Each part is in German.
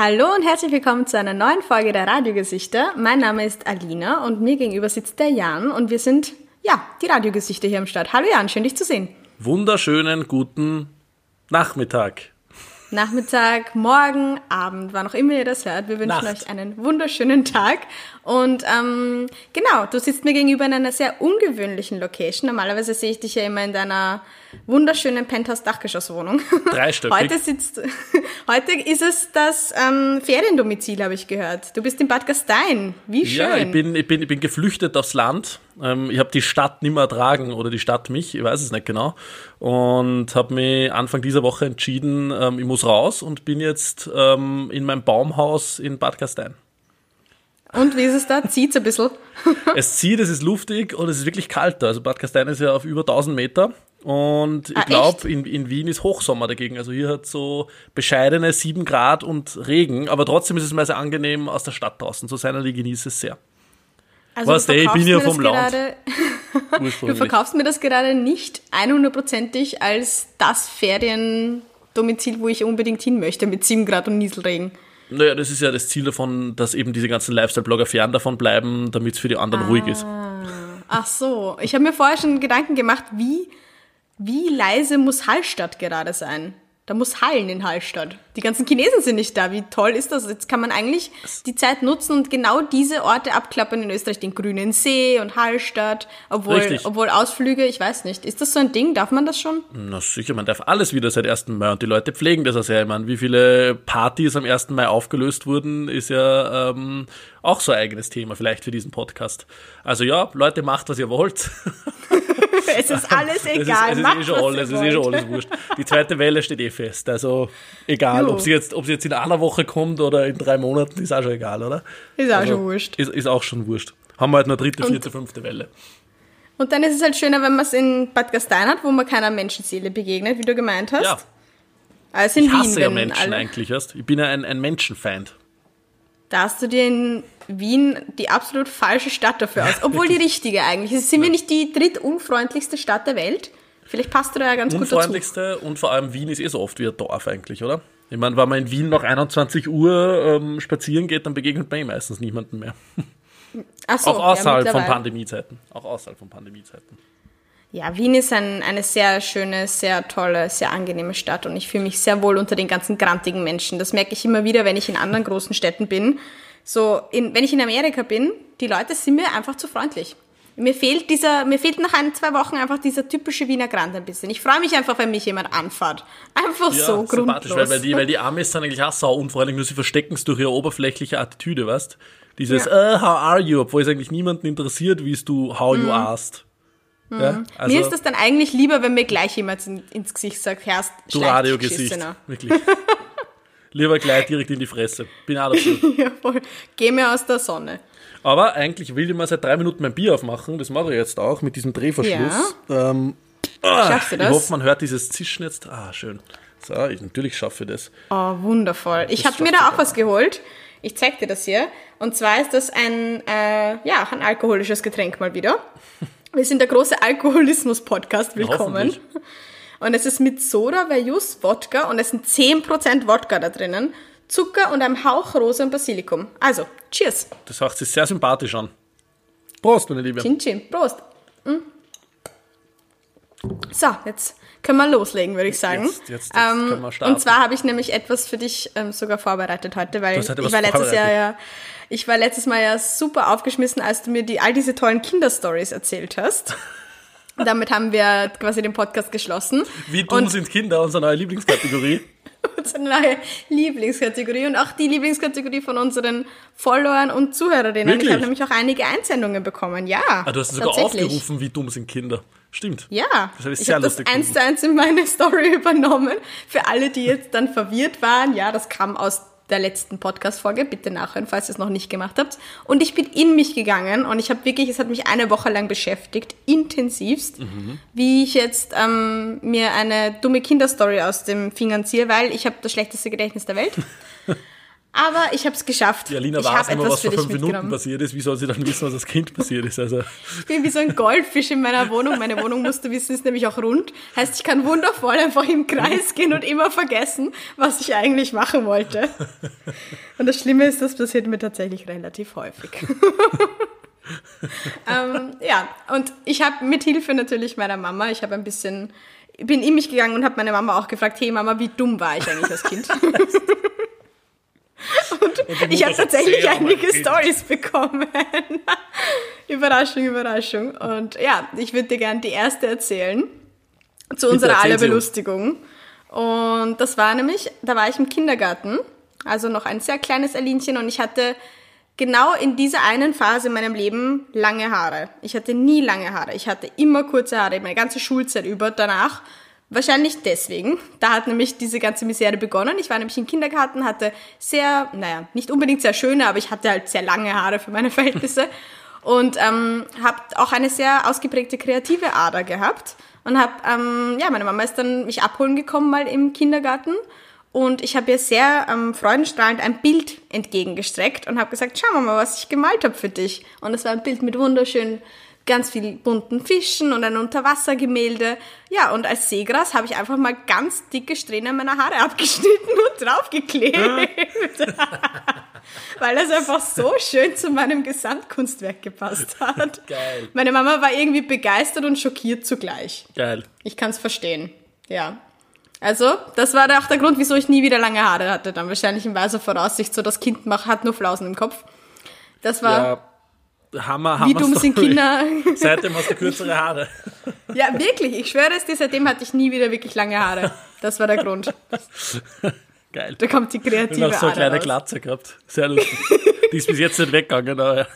Hallo und herzlich willkommen zu einer neuen Folge der Radiogesichter. Mein Name ist Alina und mir gegenüber sitzt der Jan und wir sind, ja, die Radiogesichter hier am Start. Hallo Jan, schön dich zu sehen. Wunderschönen guten Nachmittag. Nachmittag, Morgen, Abend, wann auch immer ihr das hört. Wir wünschen Nacht. euch einen wunderschönen Tag. Und ähm, genau, du sitzt mir gegenüber in einer sehr ungewöhnlichen Location. Normalerweise sehe ich dich ja immer in deiner wunderschönen Penthouse-Dachgeschosswohnung. Drei Stück. Heute, sitzt, heute ist es das ähm, Feriendomizil, habe ich gehört. Du bist in Bad Gastein. Wie schön. Ja, ich bin, ich bin, ich bin geflüchtet aufs Land. Ähm, ich habe die Stadt nicht mehr ertragen oder die Stadt mich, ich weiß es nicht genau. Und habe mich Anfang dieser Woche entschieden, ähm, ich muss raus und bin jetzt ähm, in meinem Baumhaus in Bad Gastein. Und wie ist es da? Zieht es ein bisschen? es zieht, es ist luftig und es ist wirklich kalt da. Also Bad Gastein ist ja auf über 1000 Meter. Und ich ah, glaube, in, in Wien ist Hochsommer dagegen. Also hier hat so bescheidene 7 Grad und Regen, aber trotzdem ist es mal sehr angenehm aus der Stadt draußen zu sein und ich genieße es sehr. Also Was, ich bin ja vom Land. du verkaufst mir das gerade nicht 100%ig als das Feriendomizil, wo ich unbedingt hin möchte mit 7 Grad und Nieselregen. Naja, das ist ja das Ziel davon, dass eben diese ganzen Lifestyle-Blogger fern davon bleiben, damit es für die anderen ah. ruhig ist. Ach so, ich habe mir vorher schon Gedanken gemacht, wie, wie leise muss Hallstatt gerade sein? Da muss Hallen in Hallstatt. Die ganzen Chinesen sind nicht da. Wie toll ist das? Jetzt kann man eigentlich die Zeit nutzen und genau diese Orte abklappern in Österreich. Den Grünen See und Hallstatt. Obwohl, obwohl Ausflüge, ich weiß nicht. Ist das so ein Ding? Darf man das schon? Na sicher, man darf alles wieder seit 1. Mai und die Leute pflegen das auch sehr. Ich meine, wie viele Partys am 1. Mai aufgelöst wurden, ist ja ähm, auch so ein eigenes Thema vielleicht für diesen Podcast. Also ja, Leute, macht, was ihr wollt. es ist alles egal. Es ist, es ist eh schon alles, es ist schon alles wurscht. Die zweite Welle steht eh fest. Also egal, ob sie, jetzt, ob sie jetzt in einer Woche kommt oder in drei Monaten, ist auch schon egal, oder? Ist auch also, schon wurscht. Ist, ist auch schon wurscht. Haben wir halt nur dritte, vierte, und, fünfte Welle. Und dann ist es halt schöner, wenn man es in Bad Gastein hat, wo man keiner Menschenseele begegnet, wie du gemeint hast. Ja. Also in ich hasse Wien, ja Menschen eigentlich erst. Ich bin ja ein, ein Menschenfeind. Da hast du dir in Wien die absolut falsche Stadt dafür aus. Obwohl die richtige eigentlich. Also sind wir nicht die drittunfreundlichste Stadt der Welt? Vielleicht passt du da ja ganz gut dazu. Unfreundlichste und vor allem Wien ist eh so oft wie ein Dorf eigentlich, oder? Ich meine, wenn man in Wien nach 21 Uhr ähm, spazieren geht, dann begegnet man eh meistens niemanden mehr. So, auch außerhalb ja, von Pandemiezeiten. Auch außerhalb von Pandemiezeiten. Ja, Wien ist ein, eine sehr schöne, sehr tolle, sehr angenehme Stadt und ich fühle mich sehr wohl unter den ganzen grantigen Menschen. Das merke ich immer wieder, wenn ich in anderen großen Städten bin. So, in, wenn ich in Amerika bin, die Leute sind mir einfach zu freundlich. Mir fehlt dieser, mir fehlt nach ein, zwei Wochen einfach dieser typische Wiener Grand ein bisschen. Ich freue mich einfach, wenn mich jemand anfährt. Einfach ja, so grundlos. Weil, weil, die, weil die Amis sind eigentlich auch sau unfreundlich, nur sie verstecken es durch ihre oberflächliche Attitüde, weißt? Dieses, ja. uh, how are you? Obwohl es eigentlich niemanden interessiert, wie es du, how mm. you asked. Mhm. Ja, also mir ist das dann eigentlich lieber, wenn mir gleich jemand in, ins Gesicht sagt, Herrst, du Radiogesicht, wirklich. Lieber gleich direkt in die Fresse. Bin auch dafür. ja, voll. Geh mir aus der Sonne. Aber eigentlich will ich mal seit drei Minuten mein Bier aufmachen. Das mache ich jetzt auch mit diesem Drehverschluss. Ja. Ähm, ah, Schaffst du das? Ich hoffe, man hört dieses Zischen jetzt. Ah, schön. So, ich, natürlich schaffe ich das. Oh, wundervoll. Ich habe mir da auch was geholt. Ich zeig dir das hier. Und zwar ist das ein, äh, ja, ein alkoholisches Getränk mal wieder. Wir sind der große Alkoholismus-Podcast. Willkommen. Ja, und es ist mit Soda, Verjus, Wodka und es sind 10% Wodka da drinnen, Zucker und einem Hauch Rose und Basilikum. Also, cheers. Das hört sich sehr sympathisch an. Prost, meine Liebe. Chin Chin, Prost. Mhm. So, jetzt können wir loslegen, würde ich sagen. Jetzt, jetzt, jetzt ähm, können wir starten. Und zwar habe ich nämlich etwas für dich ähm, sogar vorbereitet heute, weil ich war letztes Jahr ja, ich war letztes Mal ja super aufgeschmissen, als du mir die all diese tollen Kinderstories erzählt hast. Damit haben wir quasi den Podcast geschlossen. Wie dumm und sind Kinder, unsere neue Lieblingskategorie. unsere neue Lieblingskategorie und auch die Lieblingskategorie von unseren Followern und Zuhörerinnen. Wirklich? Ich habe nämlich auch einige Einsendungen bekommen, ja. Ah, du hast sogar aufgerufen, wie dumm sind Kinder. Stimmt. Ja, das habe ich, ich habe das eins zu eins in meine Story übernommen. Für alle, die jetzt dann verwirrt waren, ja, das kam aus der letzten Podcast-Folge. Bitte nachhören, falls ihr es noch nicht gemacht habt. Und ich bin in mich gegangen und ich habe wirklich, es hat mich eine Woche lang beschäftigt, intensivst, mhm. wie ich jetzt ähm, mir eine dumme Kinderstory aus dem Fingern ziehe, weil ich habe das schlechteste Gedächtnis der Welt. Aber ich habe es geschafft. Ja, Lina weiß immer, was für vor fünf Minuten passiert ist. Wie soll sie dann wissen, was als Kind passiert ist? Also, also Ich bin wie so ein Goldfisch in meiner Wohnung. Meine Wohnung, musst du wissen, ist nämlich auch rund. Heißt, ich kann wundervoll einfach im Kreis gehen und immer vergessen, was ich eigentlich machen wollte. Und das Schlimme ist, das passiert mir tatsächlich relativ häufig. ähm, ja, und ich habe mit Hilfe natürlich meiner Mama, ich habe ein bisschen, bin in mich gegangen und habe meine Mama auch gefragt, hey Mama, wie dumm war ich eigentlich als Kind? und ich habe tatsächlich einige Stories bekommen. Überraschung, Überraschung. Und ja, ich würde dir gerne die erste erzählen. Zu unserer aller. Belustigung. Und das war nämlich, da war ich im Kindergarten, also noch ein sehr kleines Alinchen und ich hatte genau in dieser einen Phase in meinem Leben lange Haare. Ich hatte nie lange Haare. Ich hatte immer kurze Haare, meine ganze Schulzeit über. Danach wahrscheinlich deswegen. Da hat nämlich diese ganze Misere begonnen. Ich war nämlich im Kindergarten, hatte sehr, naja, nicht unbedingt sehr schöne, aber ich hatte halt sehr lange Haare für meine Verhältnisse. Und ähm, habe auch eine sehr ausgeprägte kreative Ader gehabt. Und habe, ähm, ja, meine Mama ist dann mich abholen gekommen mal im Kindergarten. Und ich habe ihr sehr ähm, freudenstrahlend ein Bild entgegengestreckt und habe gesagt, schau mal, was ich gemalt habe für dich. Und es war ein Bild mit wunderschönen, ganz viel bunten Fischen und ein Unterwassergemälde. Ja, und als Seegras habe ich einfach mal ganz dicke Strähnen meiner Haare abgeschnitten und draufgeklebt. Weil das einfach so schön zu meinem Gesamtkunstwerk gepasst hat. Geil. Meine Mama war irgendwie begeistert und schockiert zugleich. geil. Ich kann es verstehen. Ja. Also, das war auch der Grund, wieso ich nie wieder lange Haare hatte. Dann wahrscheinlich in weiser Voraussicht, so das Kind macht, hat nur Flausen im Kopf. Das war, Ja, Hammer, Hammer. wie dumm sind Story. Kinder. Seitdem hast du kürzere Haare. ja, wirklich, ich schwöre es dir, seitdem hatte ich nie wieder wirklich lange Haare. Das war der Grund. Geil. Da kommt die Ich kreative habe noch so eine kleine raus. Glatze gehabt. Sehr lustig. Die ist bis jetzt nicht weggegangen, aber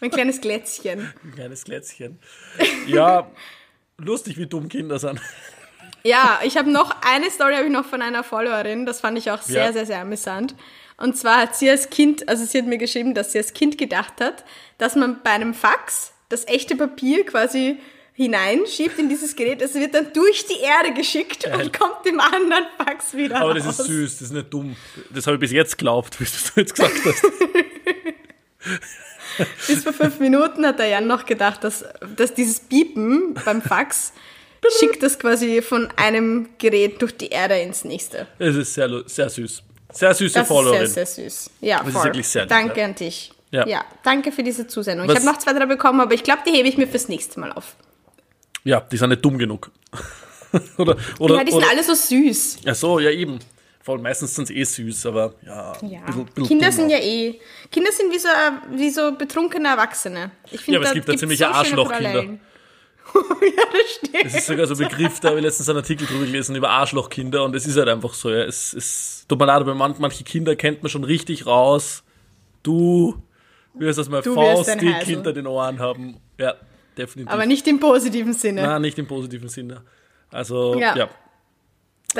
Mein kleines Glätzchen. ein kleines Glätzchen. Ja, lustig, wie dumm Kinder sind. Ja, ich habe noch eine Story habe ich noch von einer Followerin, das fand ich auch sehr, Ja. sehr, sehr amüsant. Und zwar hat sie als Kind, also sie hat mir geschrieben, dass sie als Kind gedacht hat, dass man bei einem Fax das echte Papier quasi hineinschiebt in dieses Gerät, es wird dann durch die Erde geschickt und kommt im anderen Fax wieder Aber raus. das ist süß, das ist nicht dumm. Das habe ich bis jetzt geglaubt, wie du es jetzt gesagt hast. Bis vor fünf Minuten hat der Jan noch gedacht, dass, dass dieses Piepen beim Fax schickt das quasi von einem Gerät durch die Erde ins nächste. Es ist sehr, sehr süß. Sehr süße Das Followerin. ist sehr, sehr süß. Ja, ist voll. wirklich sehr lieb, Danke ja. an dich. Ja. Ja. danke für diese Zusendung. Was- Ich habe noch zwei, drei bekommen, aber ich glaube, die hebe ich mir fürs nächste Mal auf. Ja, die sind nicht dumm genug. oder, oder, ja, die sind oder, alle so süß. Ach so, ja eben. Voll, meistens sind sie eh süß, aber ja. Ja. bisschen- bisschen Kinder sind auch. ja eh. Kinder sind wie so, wie so betrunkene Erwachsene. Ich finde, Ja, aber es gibt da gibt's ziemliche so Arschlochkinder. Ja, das stimmt. Es ist sogar so ein Begriff, da habe ich letztens einen Artikel drüber gelesen über Arschlochkinder und es ist halt einfach so, ja. Es ist, tut mir leid, aber man, manche Kinder kennt man schon richtig raus. Du wirst das mal Heisel. hinter den Ohren haben. Ja, definitiv. Aber nicht im positiven Sinne. Nein, nicht im positiven Sinne. Also, ja. Ja.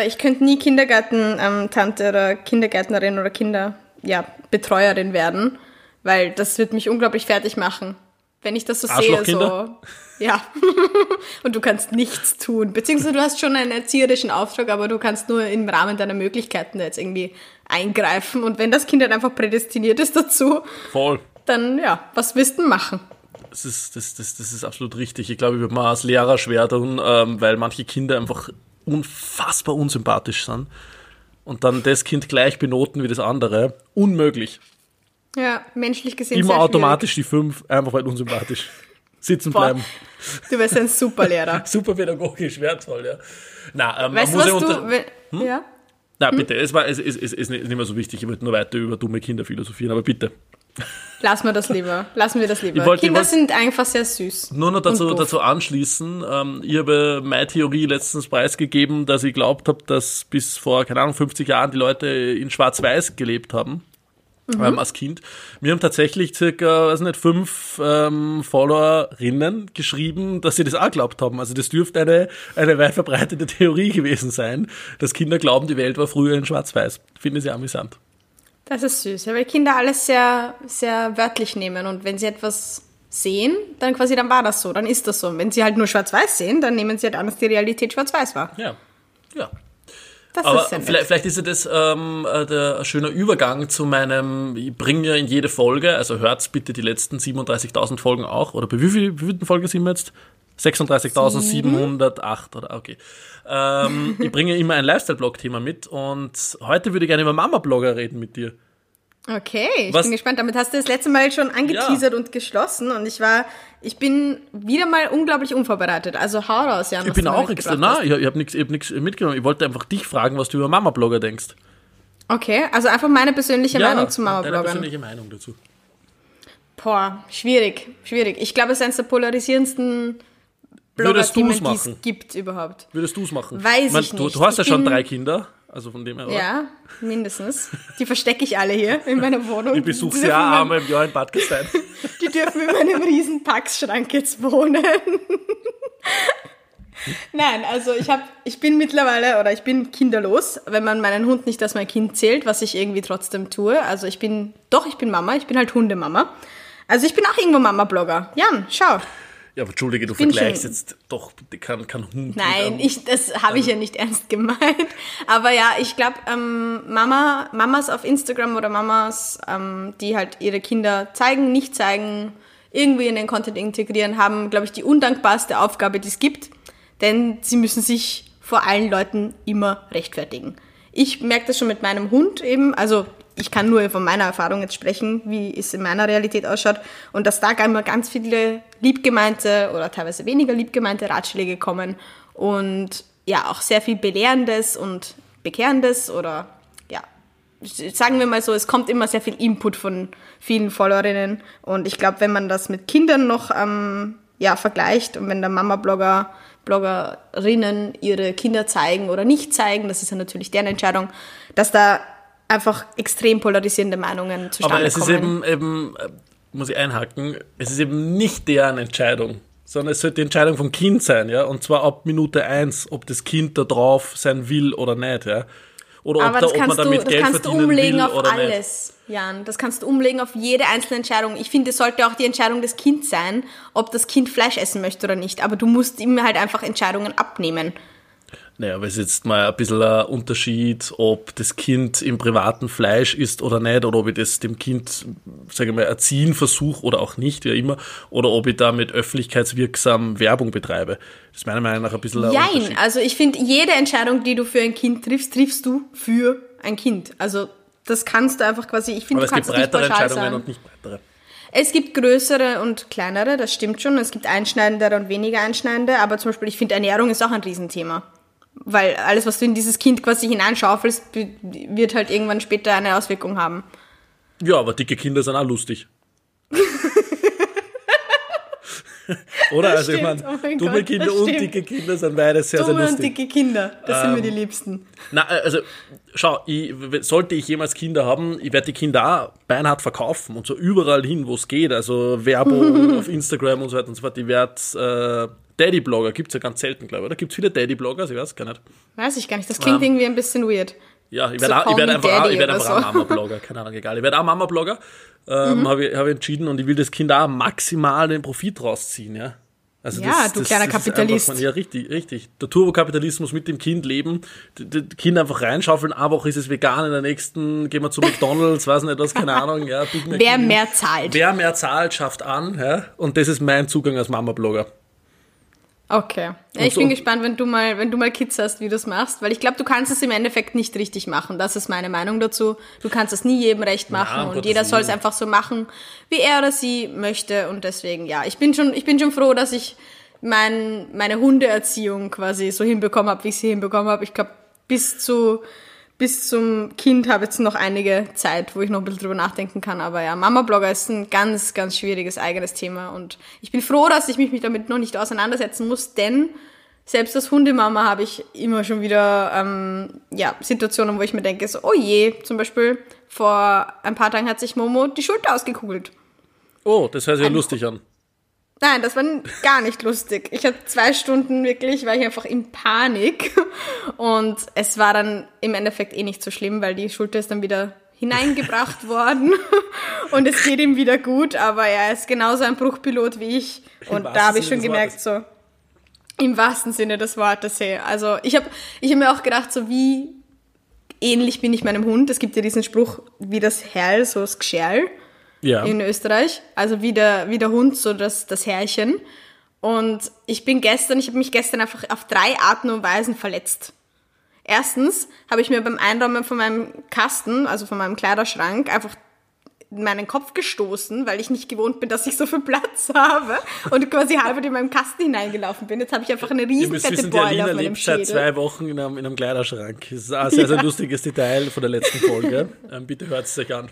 Ich könnte nie Kindergarten-Tante oder Kindergärtnerin oder Kinder, ja, Betreuerin werden, weil das wird mich unglaublich fertig machen. Wenn ich das so sehe, so. Ja. Und du kannst nichts tun. Beziehungsweise du hast schon einen erzieherischen Auftrag, aber du kannst nur im Rahmen deiner Möglichkeiten da jetzt irgendwie eingreifen. Und wenn das Kind halt einfach prädestiniert ist dazu, Voll. dann ja, was willst du machen? Das ist, das, das, das ist absolut richtig. Ich glaube, ich würde mal als Lehrer schwer tun, ähm, weil manche Kinder einfach unfassbar unsympathisch sind. Und dann das Kind gleich benoten wie das andere. Unmöglich. Ja, menschlich gesehen Immer automatisch die fünf, einfach weil unsympathisch. Sitzen Boah. bleiben. schwierig. Du wärst ein super Lehrer. Super pädagogisch, wertvoll, ja. Na, ähm, Weißt du, man was muss ja du... unter Hm? Ja? Na, bitte, es, war, es, es, es ist nicht mehr so wichtig. Ich wollte nur weiter über dumme Kinder philosophieren, aber bitte. Lassen wir das lieber. Lassen wir das lieber. Ich Kinder wollte- sind einfach sehr süß. Nur noch dazu, dazu anschließen. Ähm, ich habe meine Theorie letztens preisgegeben, dass ich glaubt habe, dass bis vor, keine Ahnung, 50 Jahren die Leute in Schwarz-Weiß gelebt haben. Ähm, als Kind. Mir haben tatsächlich circa, weiß nicht, fünf ähm, Followerinnen geschrieben, dass sie das auch glaubt haben. Also das dürfte eine, eine weit verbreitete Theorie gewesen sein, dass Kinder glauben, die Welt war früher in Schwarz-Weiß. Finde ich sehr amüsant. Das ist süß, ja, weil Kinder alles sehr, sehr wörtlich nehmen und wenn sie etwas sehen, dann quasi, dann war das so, dann ist das so. Und wenn sie halt nur schwarz-weiß sehen, dann nehmen sie halt an, dass die Realität schwarz-weiß war. Ja. Ja. Das Aber ist ja vielleicht, vielleicht ist ja das ähm, äh, der ein schöner Übergang zu meinem, ich bringe ja in jede Folge, also hört bitte die letzten 37.000 Folgen auch, oder bei wie viel, wie vielen Folgen sind wir jetzt? 36.708 oder okay. Ähm, ich bringe immer ein Lifestyle-Blog-Thema mit und heute würde ich gerne über Mama-Blogger reden mit dir. Okay, ich Was- bin gespannt. Damit hast du das letzte Mal schon angeteasert und geschlossen und ich war, ich bin wieder mal unglaublich unvorbereitet. Also hau raus, Jan. Ich bin auch extra, na, ich, ich habe nichts hab nix mitgenommen. Ich wollte einfach dich fragen, was du über Mama-Blogger denkst. Okay, also einfach meine persönliche Meinung zu deine Mama-Bloggern. persönliche Meinung dazu. Boah, schwierig, schwierig. Ich glaube, es ist eines der polarisierendsten Blogger-Themen, die es machen? gibt überhaupt. Würdest du es machen? Weiß Man, ich Du, nicht. du hast ja Ich schon bin- drei Kinder, also von dem her. oder? Ja, mindestens. Die verstecke ich alle hier in meiner Wohnung. Ich besuche sie ja in einmal im Jahr in Bad Gastein. Die dürfen in meinem riesen Packschrank jetzt wohnen. Nein, also ich habe, ich bin mittlerweile oder ich bin kinderlos, wenn man meinen Hund nicht als mein Kind zählt, was ich irgendwie trotzdem tue. Also ich bin, doch, ich bin Mama, ich bin halt Hundemama. Also ich bin auch irgendwo Mama-Blogger. Jan, schau. Ja, aber entschuldige, du bin vergleichst schon- jetzt doch kein, kein Hund. Nein, ich, das habe ich ja nicht ernst gemeint. Aber ja, ich glaube, ähm, Mama, Mamas auf Instagram oder Mamas, ähm, die halt ihre Kinder zeigen, nicht zeigen, irgendwie in den Content integrieren, haben, glaube ich, die undankbarste Aufgabe, die es gibt. Denn sie müssen sich vor allen Leuten immer rechtfertigen. Ich merke das schon mit meinem Hund eben, also ich kann nur von meiner Erfahrung jetzt sprechen, wie es in meiner Realität ausschaut. Und dass da immer ganz viele liebgemeinte oder teilweise weniger liebgemeinte Ratschläge kommen und ja auch sehr viel belehrendes und bekehrendes oder ja sagen wir mal so, es kommt immer sehr viel Input von vielen Followerinnen. Und ich glaube, wenn man das mit Kindern noch ähm, ja, vergleicht und wenn der Mama-Blogger, Bloggerinnen ihre Kinder zeigen oder nicht zeigen, das ist ja natürlich deren Entscheidung, dass da einfach extrem polarisierende Meinungen zustande Aber es ist kommen. eben, eben, äh, muss ich einhaken, es ist eben nicht deren Entscheidung, sondern es sollte die Entscheidung vom Kind sein, ja, und zwar ab Minute eins, ob das Kind da drauf sein will oder nicht, ja. Oder ob, Aber da, das ob man kannst, du, damit das Geld kannst du verdienen umlegen will auf oder nicht. alles, Jan. Das kannst du umlegen auf jede einzelne Entscheidung. Ich finde, es sollte auch die Entscheidung des Kindes sein, ob das Kind Fleisch essen möchte oder nicht. Aber du musst ihm halt einfach Entscheidungen abnehmen. Naja, aber es ist jetzt mal ein bisschen ein Unterschied, ob das Kind im privaten Fleisch isst oder nicht, oder ob ich das dem Kind, sage ich mal, erziehen versuche oder auch nicht, wie immer, oder ob ich damit öffentlichkeitswirksam Werbung betreibe. Das ist meiner Meinung nach ein bisschen ein Jein, Unterschied. also ich finde, jede Entscheidung, die du für ein Kind triffst, triffst du für ein Kind. Also das kannst du einfach quasi, ich finde, du es gibt kannst nicht breitere pauschal Entscheidungen sagen. und nicht breitere. Es gibt größere und kleinere, das stimmt schon. Es gibt einschneidendere und weniger einschneidende, aber zum Beispiel, ich finde, Ernährung ist auch ein Riesenthema. Weil alles, was du in dieses Kind quasi hineinschaufelst, wird halt irgendwann später eine Auswirkung haben. Ja, aber dicke Kinder sind auch lustig. Oder? Also ich stimmt, meine, oh dumme Gott, Kinder das und dicke Kinder sind beide sehr, sehr Dumme und lustig. dicke Kinder, das sind mir Ähm, die Liebsten. Na, also, schau, ich, sollte ich jemals Kinder haben, ich werde die Kinder auch beinhart verkaufen und so überall hin, wo es geht. Also Werbung auf Instagram und so weiter und so fort. Ich werde äh, Daddy-Blogger, gibt es ja ganz selten, glaube ich. Oder gibt es viele Daddy-Blogger? Ich weiß gar nicht. Weiß ich gar nicht, das klingt irgendwie ein bisschen weird. Ja, ich So werde auch- ich werde einfach, ich werde einfach auch so. Mama-Blogger, keine Ahnung, egal. Ich werde auch Mama-Blogger, ähm, Mhm. habe ich, hab ich entschieden und ich will das Kind auch maximal den Profit rausziehen, ja. Also Ja, du kleiner ist Kapitalist. Einfach, ja, richtig, richtig. Der Turbokapitalismus mit dem Kind leben, d- d- Kind einfach reinschaufeln, eine Woche ist es vegan, in der nächsten gehen wir zu McDonalds, weiß nicht was, keine Ahnung, ja. Wer Meal. mehr zahlt. Wer mehr zahlt, schafft an, ja. Und das ist mein Zugang als Mama-Blogger. Okay. Ja, ich so- bin gespannt, wenn du mal, wenn du mal Kids hast, wie du es machst, weil ich glaube, du kannst es im Endeffekt nicht richtig machen. Das ist meine Meinung dazu. Du kannst es nie jedem recht machen um und jeder soll es einfach so machen, wie er oder sie möchte und deswegen ja. Ich bin schon, ich bin schon froh, dass ich mein, meine Hundeerziehung quasi so hinbekommen habe, wie ich sie hinbekommen habe. Ich glaube, bis zu bis zum Kind habe jetzt noch einige Zeit, wo ich noch ein bisschen drüber nachdenken kann. Aber ja, Mama-Blogger ist ein ganz, ganz schwieriges eigenes Thema. Und ich bin froh, dass ich mich damit noch nicht auseinandersetzen muss, denn selbst als Hundemama habe ich immer schon wieder ähm, ja, Situationen, wo ich mir denke, so, oh je, zum Beispiel vor ein paar Tagen hat sich Momo die Schulter ausgekugelt. Oh, das hört sich ja lustig an. Nein, das war gar nicht lustig. Ich habe zwei Stunden wirklich, war ich einfach in Panik. Und es war dann im Endeffekt eh nicht so schlimm, weil die Schulter ist dann wieder hineingebracht worden. Und es geht ihm wieder gut, aber er ist genauso ein Bruchpilot wie ich. Und da habe ich schon gemerkt, so im wahrsten Sinne des Wortes, hey. Also ich habe ich hab mir auch gedacht, so wie ähnlich bin ich meinem Hund. Es gibt ja diesen Spruch, wie das Herr, so das Gscherl Ja. in Österreich. Also wie der, wie der Hund, so das, das Herrchen. Und ich bin gestern, ich habe mich gestern einfach auf drei Arten und Weisen verletzt. Erstens habe ich mir beim Einräumen von meinem Kasten, also von meinem Kleiderschrank, einfach meinen Kopf gestoßen, weil ich nicht gewohnt bin, dass ich so viel Platz habe und quasi halb in meinem Kasten hineingelaufen bin. Jetzt habe ich einfach eine riesen müsst fette Beule Alina auf meinem lebt seit Schädel. zwei Wochen in einem, in einem Kleiderschrank. Das ist ein sehr, sehr lustiges Detail von der letzten Folge. Ähm, bitte hört es euch an.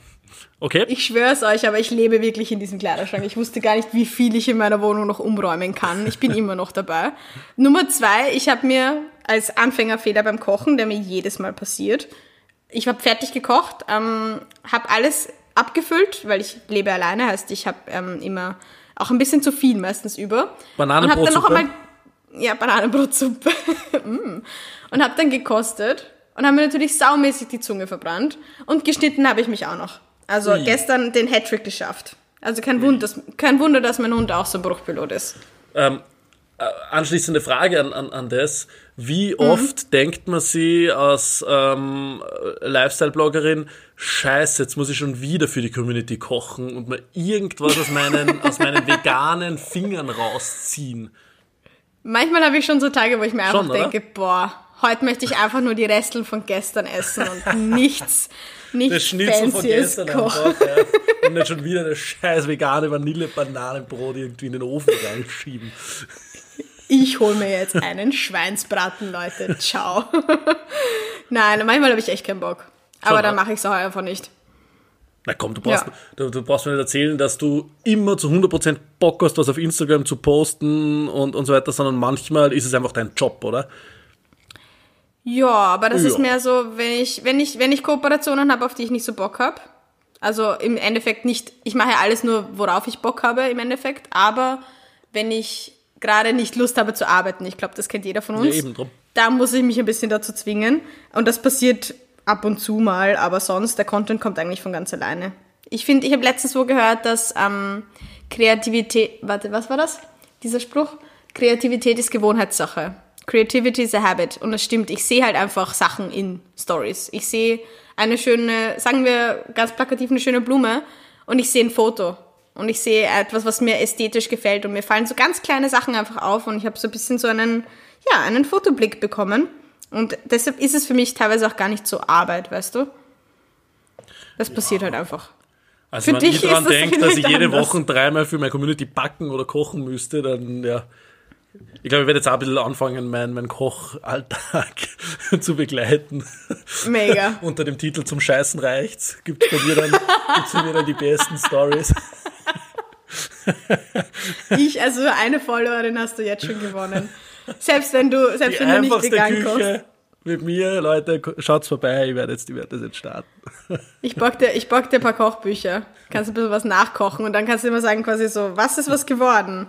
Okay? Ich schwöre es euch, aber ich lebe wirklich in diesem Kleiderschrank. Ich wusste gar nicht, wie viel ich in meiner Wohnung noch umräumen kann. Ich bin immer noch dabei. Nummer zwei, ich habe mir als Anfängerfehler beim Kochen, der mir jedes Mal passiert, ich habe fertig gekocht, ähm, habe alles abgefüllt, weil ich lebe alleine, heißt ich habe ähm, immer auch ein bisschen zu viel meistens über. Bananenbrotsuppe? Und habe dann noch einmal ja, Bananenbrotsuppe. Mm. und habe dann gekostet und habe mir natürlich saumäßig die Zunge verbrannt. Und geschnitten habe ich mich auch noch. Also Ui. gestern den Hattrick geschafft. Also kein Wunder, dass, kein Wunder, dass mein Hund auch so ein Bruchpilot ist. Ähm, äh, anschließende Frage an, an, an das. Wie oft denkt man sie als ähm, Lifestyle-Bloggerin, scheiße, jetzt muss ich schon wieder für die Community kochen und mal irgendwas aus meinen, aus meinen veganen Fingern rausziehen? Manchmal habe ich schon so Tage, wo ich mir einfach Schon, oder? denke, boah, heute möchte ich einfach nur die Resteln von gestern essen und nichts, nichts Das Schnitzel von gestern einfach, ja. Und nicht schon wieder das scheiß vegane Vanille-Bananenbrot irgendwie in den Ofen reinschieben. Ich hole mir jetzt einen Schweinsbraten, Leute. Ciao. Nein, manchmal habe ich echt keinen Bock. Aber dann mache ich es auch einfach nicht. Na komm, du brauchst, Ja. du, du brauchst mir nicht erzählen, dass du immer zu 100% Bock hast, was auf Instagram zu posten und, und so weiter, sondern manchmal ist es einfach dein Job, oder? Ja, aber das Ja. ist mehr so, wenn ich, wenn ich, wenn ich Kooperationen habe, auf die ich nicht so Bock habe. Also im Endeffekt nicht, ich mache ja alles nur, worauf ich Bock habe im Endeffekt, aber wenn ich gerade nicht Lust habe zu arbeiten, ich glaube, das kennt jeder von uns, Ja, eben drum. da muss ich mich ein bisschen dazu zwingen. Und das passiert ab und zu mal, aber sonst, der Content kommt eigentlich von ganz alleine. Ich finde, ich habe letztens wo gehört, dass ähm, Kreativität, warte, was war das? Dieser Spruch? Kreativität ist Gewohnheitssache. Creativity is a habit. Und das stimmt, ich sehe halt einfach Sachen in Stories. Ich sehe eine schöne, sagen wir ganz plakativ, eine schöne Blume und ich sehe ein Foto. Und ich sehe etwas, was mir ästhetisch gefällt und mir fallen so ganz kleine Sachen einfach auf und ich habe so ein bisschen so einen, ja, einen Fotoblick bekommen. Und deshalb ist es für mich teilweise auch gar nicht so Arbeit, weißt du? Das passiert halt einfach. Also Für wenn ich daran denke, dass ich jede anders. Woche dreimal für meine Community backen oder kochen müsste, dann ja. Ich glaube, ich werde jetzt auch ein bisschen anfangen, meinen mein Kochalltag zu begleiten. Mega. Unter dem Titel Zum Scheißen reicht's. Gibt's bei mir dann, gibt's bei mir dann die besten Stories. Ich, also eine Followerin hast du jetzt schon gewonnen. Selbst wenn du, selbst Die wenn du nicht vegan kochst. Küche mit mir, Leute, schaut's vorbei, ich werde jetzt, ich werde das jetzt starten. Ich bock dir, ich bock dir ein paar Kochbücher. Kannst ein bisschen was nachkochen und dann kannst du immer sagen quasi so, was ist was geworden?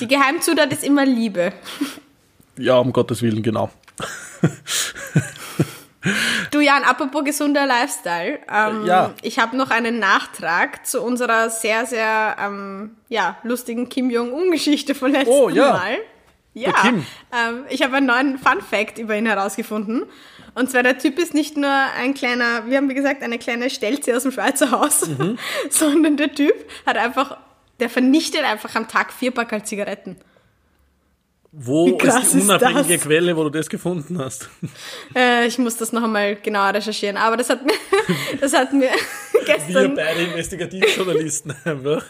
Die Geheimzutat ist immer Liebe. Ja, um Gottes Willen, genau. Du Jan, apropos gesunder Lifestyle. Ähm, Ja. Ich habe noch einen Nachtrag zu unserer sehr, sehr ähm, ja, lustigen Kim Jong-un-Geschichte von letztem Oh, ja. Mal. Ja. Ähm, ich habe einen neuen Fun-Fact über ihn herausgefunden. Und zwar, der Typ ist nicht nur ein kleiner, wir haben wie gesagt, eine kleine Stelze aus dem Schweizer Haus, Mhm. sondern der Typ hat einfach, der vernichtet einfach am Tag vier Packerl Zigaretten. Wo ist die ist unabhängige das? Quelle, wo du das gefunden hast? Äh, ich muss das noch einmal genauer recherchieren, aber das hat mir, das hat mir Wir gestern, beide Investigativjournalisten einfach.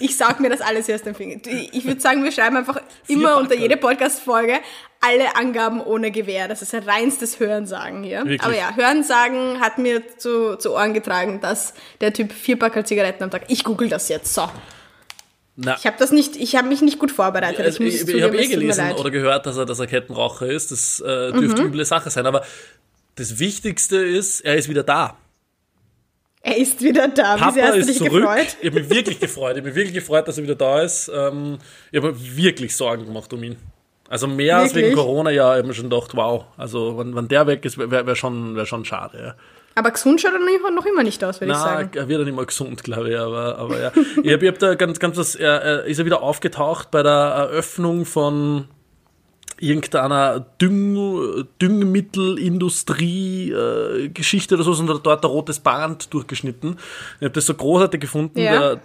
ich saug mir das alles erst den Finger. Ich würde sagen, wir schreiben einfach immer Packerl. unter jede Podcast-Folge alle Angaben ohne Gewähr. Das ist ein reinstes Hörensagen hier. Wirklich? Aber ja, Hörensagen hat mir zu, zu Ohren getragen, dass der Typ vier Packerl Zigaretten am Tag. Ich google das jetzt. So. Na, Ich habe das nicht, ich habe mich nicht gut vorbereitet. also ich muss ich, ich, habe eh gelesen. Mhm. oder gehört, dass er, dass er Kettenraucher ist. Das äh, dürfte üble Sache sein. Aber das Wichtigste ist, er ist wieder da. Er ist wieder da. Wie Papa sehr hast du ist dich zurück. gefreut? Ich habe mich wirklich gefreut. Ich habe mich wirklich gefreut, dass er wieder da ist. Ähm, ich habe mir wirklich Sorgen gemacht um ihn. Also mehr als wegen Wirklich? Corona, ja, ich habe mir schon gedacht, wow. Also wenn, wenn der weg ist, wäre wär schon, wär schon schade. Ja. Aber gesund schaut er noch- noch immer nicht aus, würde ich sagen. er wird dann immer gesund, glaube ich, aber, aber ja. ich habe hab da ganz, ganz was, er, er ist er wieder aufgetaucht bei der Eröffnung von irgendeiner Düng, Düngemittelindustrie-Geschichte äh, oder so, sondern dort ein rotes Band durchgeschnitten. Ich habe das so großartig gefunden. Ja. Da,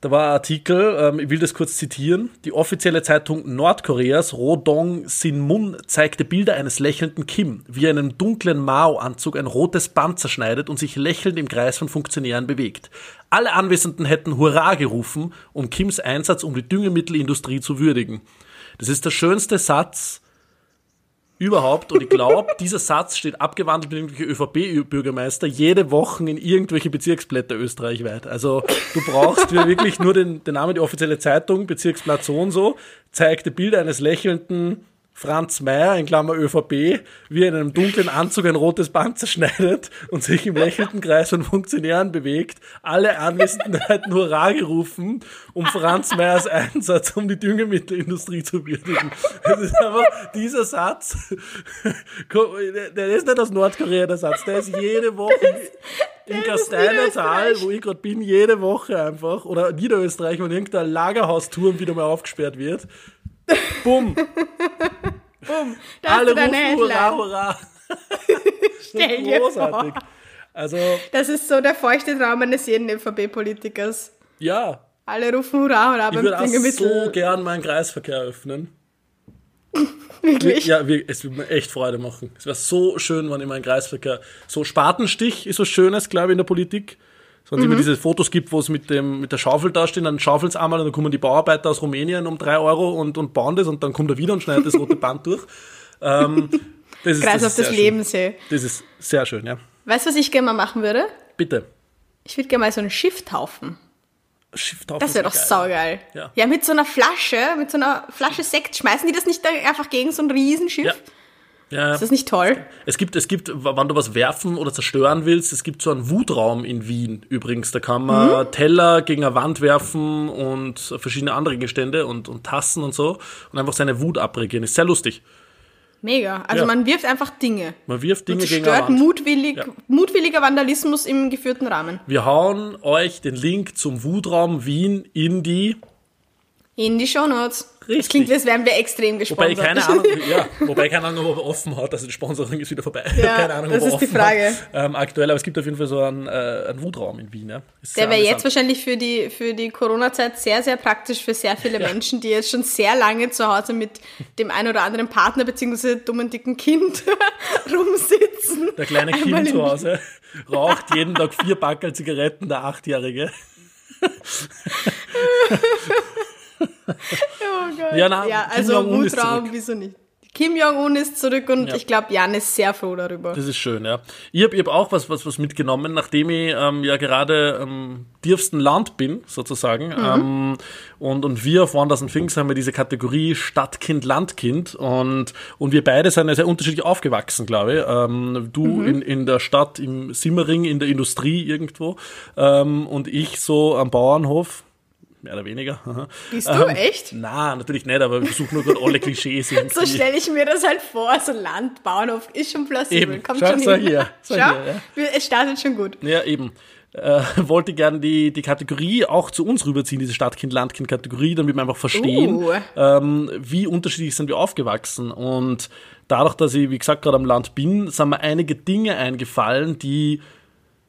da war ein Artikel, ähm, ich will das kurz zitieren. Die offizielle Zeitung Nordkoreas, Rodong Sinmun, zeigte Bilder eines lächelnden Kim, wie er in einem dunklen Mao-Anzug ein rotes Band zerschneidet und sich lächelnd im Kreis von Funktionären bewegt. Alle Anwesenden hätten Hurra gerufen, um Kims Einsatz um die Düngemittelindustrie zu würdigen. Das ist der schönste Satz überhaupt. Und ich glaube, dieser Satz steht abgewandelt mit irgendwelchen ÖVP-Bürgermeister jede Woche in irgendwelche Bezirksblätter österreichweit. Also du brauchst wirklich nur den, den Namen, die offizielle Zeitung, Bezirksblatt so und so, zeigte Bilder eines lächelnden Franz Mayer, in Klammer ÖVP, wie er in einem dunklen Anzug ein rotes Band zerschneidet und sich im lächelnden Kreis von Funktionären bewegt. Alle Anwesenden hätten Hurra gerufen, um Franz Meyers Einsatz, um die Düngemittelindustrie zu würdigen. Das ist einfach dieser Satz. Der ist nicht aus Nordkorea, der Satz. Der ist jede Woche in Gasteiner Tal, wo ich gerade bin, jede Woche einfach, oder Niederösterreich, wenn irgendein Lagerhausturm wieder mal aufgesperrt wird, Bumm. Bumm. Alle rufen Headline. hurra, hurra. Stell dir großartig. Vor. Also, das ist so der feuchte Traum eines jeden ÖVP-Politikers. Ja. Alle rufen hurra, hurra. Ich würde auch so gern meinen Kreisverkehr öffnen. Wirklich? Ja, es würde mir echt Freude machen. Es wäre so schön, wenn ich meinen Kreisverkehr. So Spatenstich ist was Schönes, glaube ich, in der Politik. Es mhm. immer diese Fotos gibt, wo es mit, dem, mit der Schaufel da stehen, dann schaufeln es einmal und dann kommen die Bauarbeiter aus Rumänien um drei Euro und, und bauen das und dann kommt er wieder und schneidet das rote Band durch. Ähm, das ist, Kreis das auf das Lebensee. Das ist sehr schön, ja. Weißt du, was ich gerne mal machen würde? Bitte. Ich würde gerne mal so ein Schiff taufen. Schiff taufen. Das wäre doch geil. saugeil. Ja. ja, mit so einer Flasche, mit so einer Flasche Sekt. Schmeißen die das nicht einfach gegen so ein Riesenschiff? Ja. Ja, ist das nicht toll? Es gibt, es gibt, wenn du was werfen oder zerstören willst, es gibt so einen Wutraum in Wien übrigens. Da kann man mhm. Teller gegen eine Wand werfen und verschiedene andere Gestände und, und Tassen und so und einfach seine Wut abregieren. Ist sehr lustig. Mega. Also ja. man wirft einfach Dinge. Man wirft Dinge und gegen eine Wand. Mutwillig, ja. mutwilliger Vandalismus im geführten Rahmen. Wir hauen euch den Link zum Wutraum Wien in die in die Shownotes. Richtig. Das klingt, als wären wir extrem gesponsert. Wobei keine Ahnung, ja, wobei keine Ahnung, ob er offen hat. Also die Sponsoring ist wieder vorbei. Ja, keine Ahnung, das ist die Frage. Ähm, aktuell, aber es gibt auf jeden Fall so einen, äh, einen Wutraum in Wien. Ja. Der wäre jetzt wahrscheinlich für die, für die Corona-Zeit sehr, sehr praktisch für sehr viele ja. Menschen, die jetzt schon sehr lange zu Hause mit dem einen oder anderen Partner bzw. dummen dicken Kind rumsitzen. Der kleine Kind zu Hause raucht jeden Tag vier Backel Zigaretten, der Achtjährige. Oh Gott. Ja, na, ja also Wutraum, wieso nicht? Kim Jong-un ist zurück und ja. ich glaube, Jan ist sehr froh darüber. Das ist schön, ja. Ich habe hab auch was, was, was mitgenommen, nachdem ich ähm, ja gerade ähm, tiefsten Land bin, sozusagen. Mhm. Ähm, und, und wir auf Wanders und Things haben wir diese Kategorie Stadtkind, Landkind. Und, und wir beide sind ja sehr unterschiedlich aufgewachsen, glaube ich. Ähm, du mhm. in, in der Stadt, im Simmering, in der Industrie irgendwo. Ähm, und ich so am Bauernhof mehr oder weniger. Bist du ähm, echt? Na, natürlich nicht, aber ich versuche nur gerade alle Klischees. so stelle ich mir das halt vor, so Land, Bauernhof ist schon plausibel. Eben. Kommt Schau, schon hin. Hier, Schau, hier, ja. es startet schon gut. Ja, eben. Äh, wollte gerne die, die Kategorie auch zu uns rüberziehen, diese Stadtkind-Landkind-Kategorie, damit wir einfach verstehen, uh. ähm, wie unterschiedlich sind wir aufgewachsen. Und dadurch, dass ich, wie gesagt, gerade am Land bin, sind mir einige Dinge eingefallen, die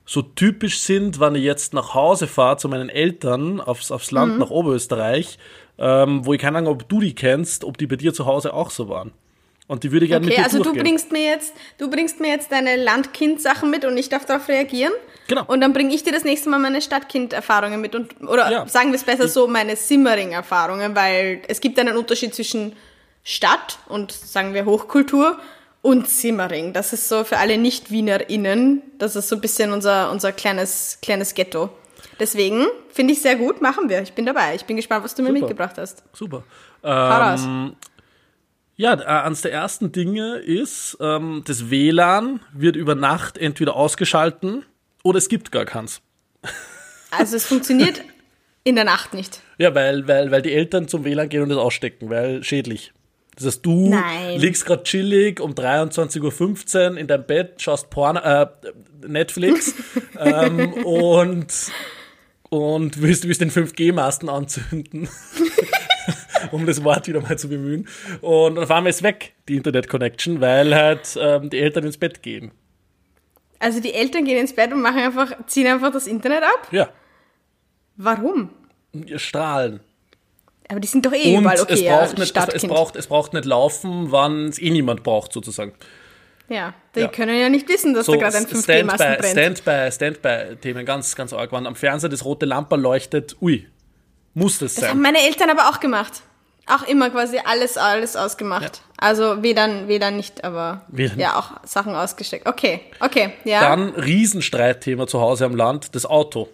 so typisch sind, wenn ich jetzt nach Hause fahre zu meinen Eltern aufs, aufs Land mhm. nach Oberösterreich, ähm, wo ich keine Ahnung, ob du die kennst, ob die bei dir zu Hause auch so waren. Und die würde ich gerne okay, mit dir also durchgehen. du bringst mir jetzt, du bringst mir jetzt deine Landkind-Sachen mit und ich darf darauf reagieren. Genau. Und dann bringe ich dir das nächste Mal meine Stadtkind-Erfahrungen mit und oder ja. sagen wir es besser ich so, meine Simmering-Erfahrungen, weil es gibt einen Unterschied zwischen Stadt und sagen wir Hochkultur und Simmering. Das ist so für alle Nicht-WienerInnen, das ist so ein bisschen unser, unser kleines, kleines Ghetto. Deswegen finde ich sehr gut, machen wir. Ich bin dabei. Ich bin gespannt, was du Super. mir mitgebracht hast. Super. Ähm, ja, äh, eines der ersten Dinge ist, ähm, das WLAN wird über Nacht entweder ausgeschalten oder es gibt gar keins. Also es funktioniert in der Nacht nicht. Ja, weil, weil, weil die Eltern zum WLAN gehen und das ausstecken, weil schädlich. Das heißt, du Nein. liegst gerade chillig um 23.15 Uhr in deinem Bett, schaust Porn, äh, Netflix ähm, und, und willst, willst den 5G-Masten anzünden. um das Wort wieder mal zu bemühen. Und dann fahren wir es weg, die Internet-Connection, weil halt ähm, die Eltern ins Bett gehen. Also die Eltern gehen ins Bett und machen einfach, ziehen einfach das Internet ab? Ja. Warum? Strahlen. Aber die sind doch eh Und überall okay, es, ja, braucht nicht, es, es, braucht, es braucht nicht laufen, wann es eh niemand braucht, sozusagen. ja, die Ja. können ja nicht wissen, dass da gerade ein 5G-Masten Standby, brennt. Standby, Standby-Themen, ganz, ganz arg. Wenn am Fernseher das rote Lampe leuchtet, ui, muss das Das haben sein. meine Eltern aber auch gemacht. Auch immer quasi alles, alles ausgemacht. Also weder, weder nicht, aber Weder nicht. ja, auch Sachen ausgesteckt. Okay, okay, ja. Dann Riesenstreitthema zu Hause am Land, das Auto.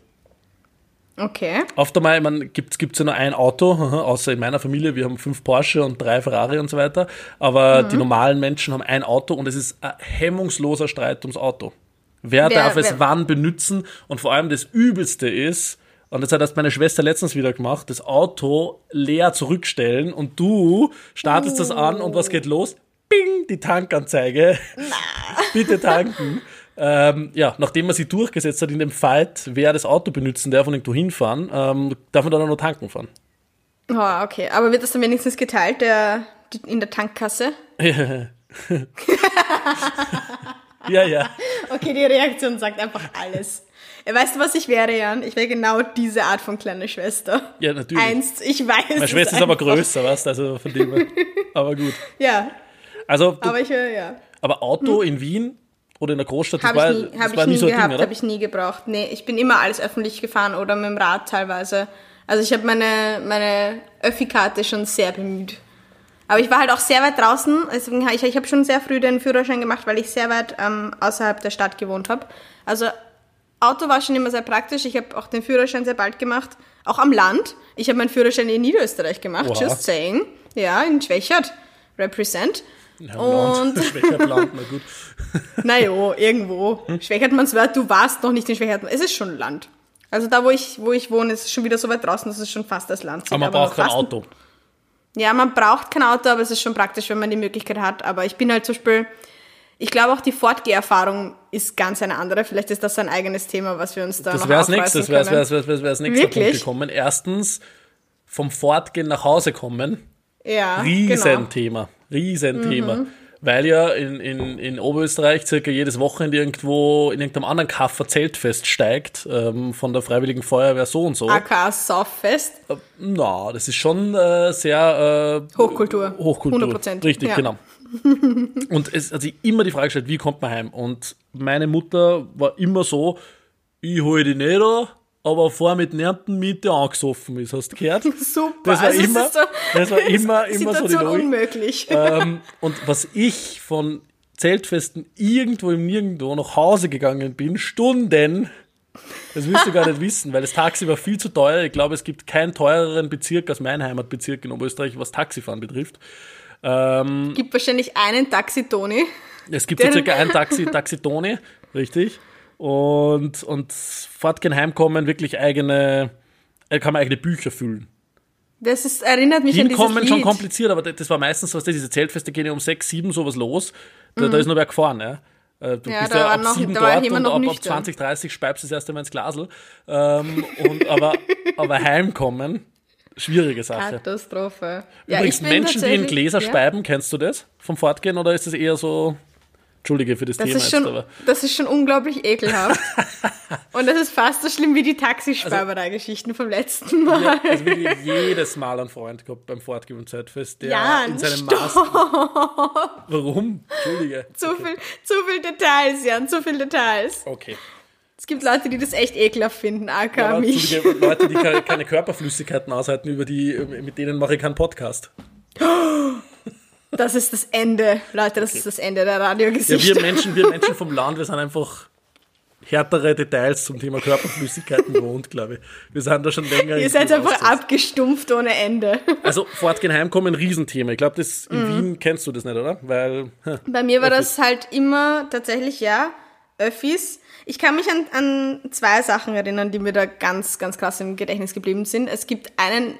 Okay. Oft einmal, man gibt es ja nur ein Auto, außer in meiner Familie, wir haben fünf Porsche und drei Ferrari und so weiter. Aber Mhm. die normalen Menschen haben ein Auto und es ist ein hemmungsloser Streit ums Auto. Wer, Wer- darf es wer- wann benutzen? Und vor allem das Übelste ist, und das hat erst meine Schwester letztens wieder gemacht, das Auto leer zurückstellen und du startest das an und was geht los? Bing, die Tankanzeige. Bitte tanken. Ähm, ja, nachdem man sie durchgesetzt hat in dem Fight, wer das Auto benutzen darf und irgendwo hinfahren, ähm, darf man dann auch noch tanken fahren. Oh, okay. Aber wird das dann wenigstens geteilt der, in der Tankkasse? Ja, ja. Okay, die Reaktion sagt einfach alles. Äh, Weißt du, was ich wäre, Jan? Ich wäre genau diese Art von kleiner Schwester. Ja, natürlich. Einst, ich weiß. Meine es Schwester ist aber einfach. größer, weißt du, also von dem her. Aber gut. Ja, Also, du, aber ich wäre, ja. aber Auto in Wien oder in der Großstadt, Habe ich nie, das hab ich nie so gehabt, habe ich nie gebraucht. Nee, ich bin immer alles öffentlich gefahren oder mit dem Rad teilweise. Also ich habe meine, meine Öffi-Karte schon sehr bemüht. Aber ich war halt auch sehr weit draußen. Deswegen habe ich, ich habe schon sehr früh den Führerschein gemacht, weil ich sehr weit ähm, außerhalb der Stadt gewohnt habe. Also Auto war schon immer sehr praktisch. Ich habe auch den Führerschein sehr bald gemacht. Auch am Land. Ich habe meinen Führerschein in Niederösterreich gemacht. Oha. Just saying. Ja, in Schwächert. Represent. Ja, Und Land. Schwächer Land, na gut. naja, irgendwo. Schwächertmannswörth, du warst noch nicht in Schwächertmann. Es ist schon Land. Also da, wo ich, wo ich wohne, ist es schon wieder so weit draußen, dass es schon fast das Land Aber man Aber braucht kein Auto. Ja, man braucht kein Auto, aber es ist schon praktisch, wenn man die Möglichkeit hat. Aber ich bin halt zum Beispiel, ich glaube auch die Fortgeherfahrung ist ganz eine andere. Vielleicht ist das ein eigenes Thema, was wir uns da Das noch wäre aufreißen nächstes, wäre können. wär's, wär's, wär's, wär's nächster Punkt Wirklich? gekommen. Erstens, vom Fortgehen nach Hause kommen. Ja, genau. Riesenthema. Mhm. Weil ja in, in, in Oberösterreich circa jedes Wochenende irgendwo in irgendeinem anderen Kaffer Zeltfest steigt, ähm, von der Freiwilligen Feuerwehr so und so. AK Sauffest. Na, das ist schon äh, sehr äh, Hochkultur. Hochkultur. 100%, Richtig, ja. genau. Und es hat sich immer die Frage gestellt, wie kommt man heim? Und meine Mutter war immer so, ich hol die nicht an, aber fahr mit Nerven mit, der angesoffen ist. Hast du gehört? Super. Das war Also immer, so- das war immer, immer so die Situation Logik. unmöglich. ähm, und was ich von Zeltfesten irgendwo im Nirgendwo nach Hause gegangen bin, Stunden, das wirst du gar nicht wissen, weil das Taxi war viel zu teuer. Ich glaube, es gibt keinen teureren Bezirk als mein Heimatbezirk in Oberösterreich, was Taxifahren betrifft. Ähm, Gibt wahrscheinlich einen Taxi-Toni. es gibt so circa ein Taxi, Taxitone, richtig. Und, und fortgehen, heimkommen, wirklich eigene, äh, kann man eigene Bücher füllen. Das ist, erinnert mich an Hinkommen dieses schon Lied. kompliziert, aber das war meistens so, was diese Zeltfeste gehen ja um sechs, sieben sowas los. Da, Mhm. da ist noch wer gefahren, ja. Äh, Du Ja, bist ja ab noch- sieben da war dort jemand und ab, ab nüchtern. 20, 30 speibst du das erste Mal ins Glasl. Ähm, und, aber, aber heimkommen, schwierige Sache. Katastrophe. Ja, Übrigens, bin Menschen, die in Gläser ja. speiben, kennst du das vom Fortgehen oder ist das eher so, Entschuldige für das, Das Thema ist, jetzt, schon, aber. das ist schon unglaublich ekelhaft. Und das ist fast so schlimm wie die Taxispeiberei-Geschichten vom letzten Mal. Ja, also wirklich jedes Mal einen Freund gehabt beim Fortgehen und Zeitfest, der Jan, in seinem stopp. Master. Warum? Entschuldige. Zu viel, zu viel Details, Jan, zu viel Details. Okay. Es gibt Leute, die das echt ekelhaft finden, aka Ja, mich. Leute, die keine, keine Körperflüssigkeiten aushalten, über die, mit denen mache ich keinen Podcast. Das ist das Ende, Leute, das ist das Ende der Ja, Radiogesichter. wir Menschen, wir Menschen vom Land, wir sind einfach härtere Details zum Thema Körperflüssigkeiten gewohnt, glaube ich. Wir sind da schon länger. Ihr seid einfach Austausch. abgestumpft ohne Ende. Also, fortgehen, heimkommen, Riesenthema. Ich glaube, das in Mhm. Wien kennst du das nicht, oder? Weil, hm, Bei mir war Öffis. das halt immer tatsächlich, ja, Öffis. Ich kann mich an, an zwei Sachen erinnern, die mir da ganz, ganz krass im Gedächtnis geblieben sind. Es gibt einen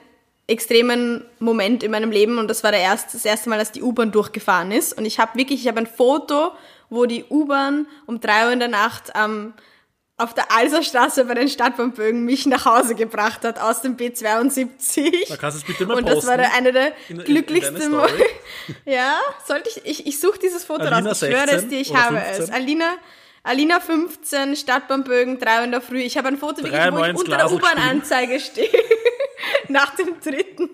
extremen Moment in meinem Leben und das war der erste, das erste Mal, als die U-Bahn durchgefahren ist. Und ich habe wirklich, ich habe ein Foto, wo die U-Bahn um drei Uhr in der Nacht am auf der Alserstraße bei den Stadtbahnbögen mich nach Hause gebracht hat aus dem B72. Da kannst du es bitte mal Und das war posten. eine der In- in- in glücklichsten Story. Ja, sollte ich, ich, ich suche dieses Foto Alina raus. Ich schwöre es 16 dir, ich habe 15? es. Alina, Alina 15, Stadtbahnbögen, 3 in der Früh. Ich habe ein Foto, wirklich, wo Dreimal ich unter der U-Bahn-Anzeige stehe. nach dem dritten,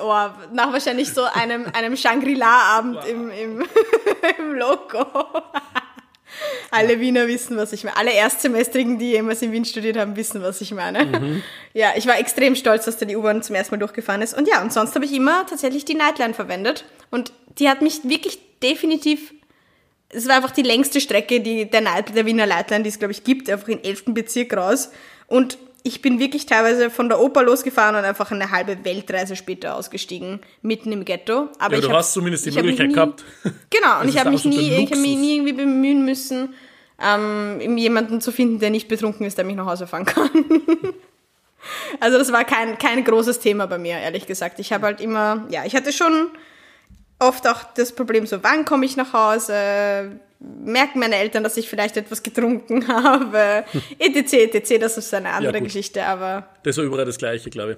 oh, nach wahrscheinlich so einem, einem Shangri-La-Abend im, im, im Loco. Alle Wiener wissen, was ich meine. Alle Erstsemestrigen, die jemals in Wien studiert haben, wissen, was ich meine. Mhm. Ja, ich war extrem stolz, dass da die U-Bahn zum ersten Mal durchgefahren ist. Und ja, und sonst habe ich immer tatsächlich die Nightline verwendet. Und die hat mich wirklich definitiv, es war einfach die längste Strecke die, der, Night, der Wiener Nightline, die es, glaube ich, gibt, einfach im 11. Bezirk raus. Und ich bin wirklich teilweise von der Oper losgefahren und einfach eine halbe Weltreise später ausgestiegen, mitten im Ghetto. Aber Ja, ich du hab- hast zumindest die hab Möglichkeit nie- gehabt. Genau, und ich habe mich nie, ich habe mich nie irgendwie bemühen müssen, ähm, jemanden zu finden, der nicht betrunken ist, der mich nach Hause fahren kann. also das war kein, kein großes Thema bei mir, ehrlich gesagt. Ich habe halt immer, ja, ich hatte schon oft auch das Problem so, wann komme ich nach Hause? Merken meine Eltern, dass ich vielleicht etwas getrunken habe? etc, etc, das ist eine andere gut. Geschichte, aber Das war überall das Gleiche, glaube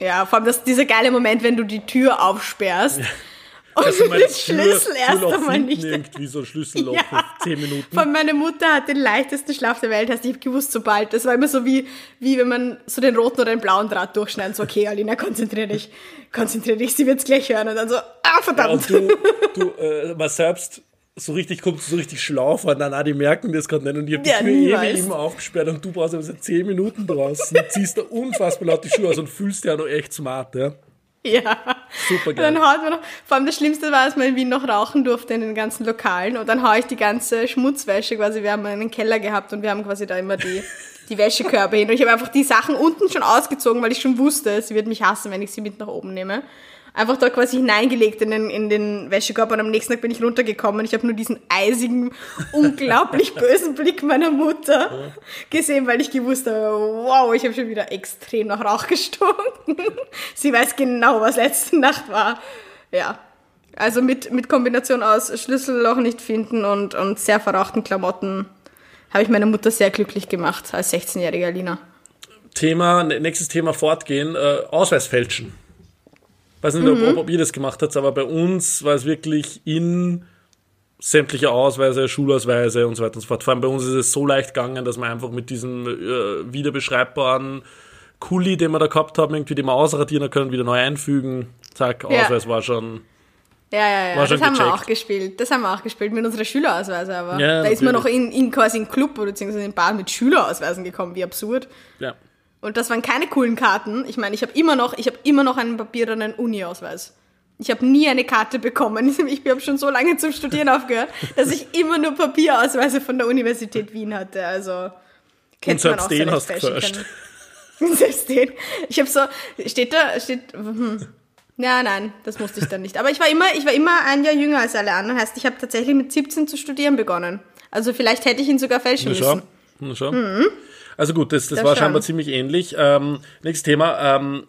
ich. ja, vor allem das, dieser geile Moment, wenn du die Tür aufsperrst und Dass du den Schlüssel erst einmal nicht irgendwie so ein Schlüsselloch Ja. für 10 Minuten. Von meiner Mutter hat den leichtesten Schlaf der Welt, heißt ich habe gewusst, sobald. Das war immer so wie, wie wenn man so den roten oder den blauen Draht durchschneidet. So, okay, Alina, konzentrier dich, konzentrier dich, sie wird's gleich hören. Und dann so, ah, Ja, verdammt. und du, du äh, mal selbst so richtig kommst du so richtig schlau vor, na, na, die merken das gerade nicht und ich hab die Ja, Tür niemals. ewig immer aufgesperrt und du brauchst aber so 10 Minuten draußen, ziehst da unfassbar laut die Schuhe aus und fühlst dich ja noch echt smart, ja. Ja. Super Und geil. dann haut man noch, vor allem das Schlimmste war, als man in Wien noch rauchen durfte in den ganzen Lokalen. Und dann hau ich die ganze Schmutzwäsche quasi, wir haben einen Keller gehabt und wir haben quasi da immer die, die Wäschekörbe hin. Und ich habe einfach die Sachen unten schon ausgezogen, weil ich schon wusste, sie wird mich hassen, wenn ich sie mit nach oben nehme. Einfach da quasi hineingelegt in den, in den Wäschekorb und am nächsten Tag bin ich runtergekommen ich habe nur diesen eisigen, unglaublich bösen Blick meiner Mutter gesehen, weil ich gewusst habe, wow, ich habe schon wieder extrem nach Rauch gestunken. Sie weiß genau, was letzte Nacht war. Ja. Also mit, mit Kombination aus Schlüsselloch nicht finden und, und sehr verrauchten Klamotten habe ich meine Mutter sehr glücklich gemacht als 16-jährige Alina. Thema, nächstes Thema fortgehen, äh, Ausweis fälschen. Weiß nicht, Mhm. ob, ob ihr das gemacht habt, aber bei uns war es wirklich in sämtliche Ausweise, Schulausweise und so weiter und so fort. Vor allem bei uns ist es so leicht gegangen, dass man einfach mit diesem äh, wiederbeschreibbaren Kuli, den wir da gehabt haben, irgendwie den wir ausradieren können, wieder neu einfügen. Zack, Ja. Ausweis war schon. Ja, ja, ja. War das haben wir auch gespielt. Das haben wir auch gespielt mit unserer Schülerausweise, aber Ja, da ist man noch in, in quasi in Club oder beziehungsweise in Bar mit Schülerausweisen gekommen, wie absurd. Ja. Und das waren keine coolen Karten. Ich meine, ich habe immer noch, ich habe immer noch einen papierenden Uni-Ausweis. Ich habe nie eine Karte bekommen. Ich habe schon so lange zum Studieren aufgehört, dass ich immer nur Papierausweise von der Universität Wien hatte. Also kennt Und man auch den hast du. Selbst den. Ich habe so, steht da, steht, hm. Ja, nein, das musste ich dann nicht. Aber ich war immer, ich war immer ein Jahr jünger als alle anderen. Heißt, ich habe tatsächlich mit 17 zu studieren begonnen. Also vielleicht hätte ich ihn sogar fälschen Na müssen. Na schau. Also gut, das, das Das war schon. scheinbar ziemlich ähnlich. Ähm, nächstes Thema, ähm,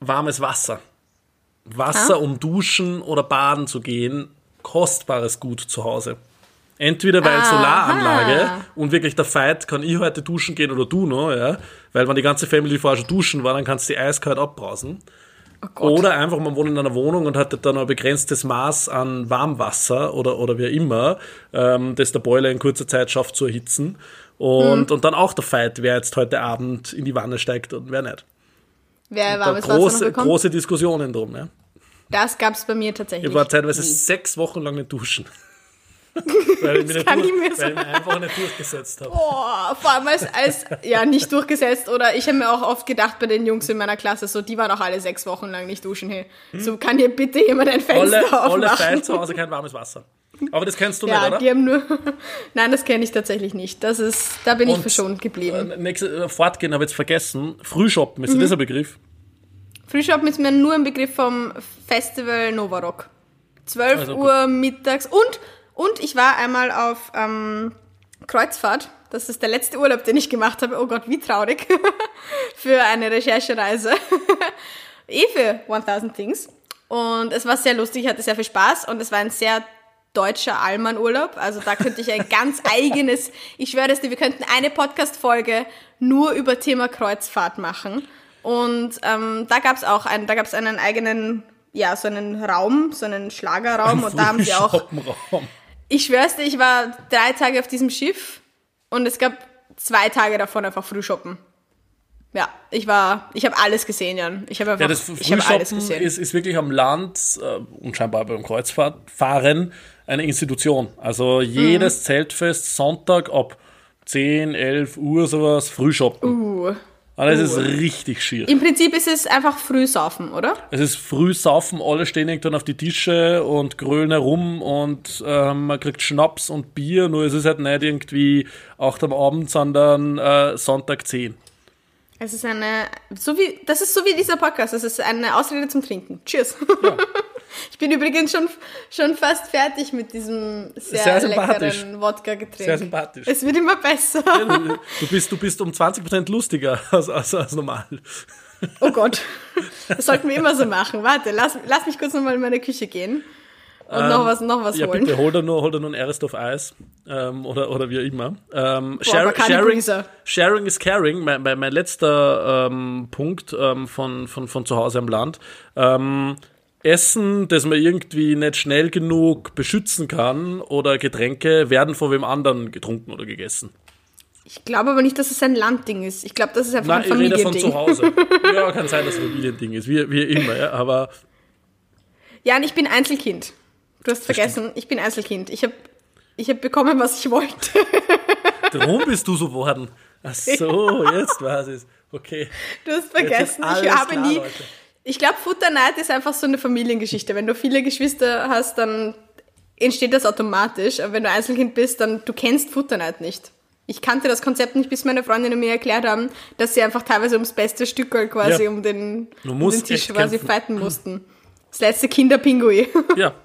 warmes Wasser. Wasser, Ah. um duschen oder baden zu gehen, kostbares Gut zu Hause. Entweder weil Aha. Solaranlage und wirklich der Fight, kann ich heute duschen gehen oder du noch, ja. Weil wenn die ganze Family vorher schon duschen war, dann kannst du die eiskalt abbrausen. Oh. Oder einfach, man wohnt in einer Wohnung und hat dann ein begrenztes Maß an Warmwasser oder, oder wie immer, ähm, das der Boiler in kurzer Zeit schafft zu erhitzen. Und, Mhm. und dann auch der Fight, wer jetzt heute Abend in die Wanne steigt und wer nicht. Wer warmes Wasser noch große, bekommt? große Diskussionen drum. Ja. Das gab's bei mir tatsächlich. Ich war teilweise nie. sechs Wochen lang nicht duschen. weil ich, mich nicht kann durch, ich mir weil ich mich einfach nicht durchgesetzt habe. Boah, vor allem als, als ja nicht durchgesetzt oder ich habe mir auch oft gedacht bei den Jungs in meiner Klasse so, die waren auch alle sechs Wochen lang nicht duschen. Hey, so kann hier bitte jemand ein Fenster Alle, alle aufmachen? Fight zu Hause kein warmes Wasser. Aber das kennst du ja, nicht, oder? die haben nur. Nein, das kenne ich tatsächlich nicht. Das ist, da bin ich Und, verschont geblieben. Äh, nächste, äh, fortgehen habe ich jetzt vergessen. Frühshoppen, Mhm. ist das ein Begriff? Frühschoppen ist mir nur ein Begriff vom Festival Novarock. 12 Also gut. Uhr mittags und und ich war einmal auf ähm, Kreuzfahrt. Das ist der letzte Urlaub, den ich gemacht habe. Oh Gott, wie traurig. für eine Recherchereise. eh für 1000 Things. Und es war sehr lustig, ich hatte sehr viel Spaß und es war ein sehr deutscher Allmann-Urlaub. Also da könnte ich ein ganz eigenes, ich schwöre es dir, wir könnten eine Podcast-Folge nur über Thema Kreuzfahrt machen. Und ähm, da gab's auch einen, da gab's einen eigenen, ja, so einen Raum, so einen Schlagerraum. Ein und da haben sie auch. Ich schwör's dir, ich war drei Tage auf diesem Schiff und es gab zwei Tage davon einfach Frühshoppen. Ja, ich war, ich habe alles gesehen, Jan. Ich habe einfach, Ja, das ich habe alles gesehen. ist, ist wirklich am Land äh, und scheinbar beim Kreuzfahrtfahren eine Institution. Also jedes Mhm. Zeltfest Sonntag ab 10, 11 Uhr sowas Frühshoppen. uh. Das ist richtig schier. Im Prinzip ist es einfach Frühsaufen, oder? Es ist früh saufen, alle stehen irgendwann auf die Tische und grölen herum und ähm, man kriegt Schnaps und Bier, nur es ist halt nicht irgendwie 8 am Abend, sondern äh, Sonntag 10. Es ist eine, so wie, das ist so wie dieser Podcast. Es ist eine Ausrede zum Trinken. Cheers. Ich bin übrigens schon, schon fast fertig mit diesem sehr, Sehr leckeren Wodka-Getränk. Sehr sympathisch. Es wird immer besser. Du bist, du bist um 20% lustiger als, als, als normal. Oh Gott. Das sollten wir immer so machen. Warte, lass, lass mich kurz nochmal in meine Küche gehen. Und noch was, noch was Ähm, Ja, holen. bitte, hol dir nur, hol dir nur ein Arrest of Eis. Ähm, oder, oder wie immer. Ähm, aber keine sharing, sharing is caring. Mein, mein, mein letzter ähm, Punkt ähm, von, von, von zu Hause am Land. Ähm, Essen, das man irgendwie nicht schnell genug beschützen kann, oder Getränke werden von wem anderen getrunken oder gegessen. Ich glaube aber nicht, dass es ein Landding ist. Ich glaube, das ist einfach Nein, ein ich rede von Familiending. zu Hause. Ja, kann sein, dass es ein Familiending ist, wie, wie immer, ja, aber Jan, ich bin Einzelkind. Du hast vergessen, ich bin Einzelkind. Ich habe ich hab bekommen, was ich wollte. darum bist du so worden. Ach so, jetzt weiß ich Okay. Du hast vergessen, ich habe klar, nie. Leute. Ich glaube, Futterneid ist einfach so eine Familiengeschichte. Wenn du viele Geschwister hast, dann entsteht das automatisch. Aber wenn du Einzelkind bist, dann du kennst Futterneid nicht. Ich kannte das Konzept nicht, bis meine Freundinnen mir erklärt haben, dass sie einfach teilweise ums beste Stück quasi Ja. um, den, um den Tisch quasi kämpfen. fighten mussten. Das letzte Kinderpingui. Ja.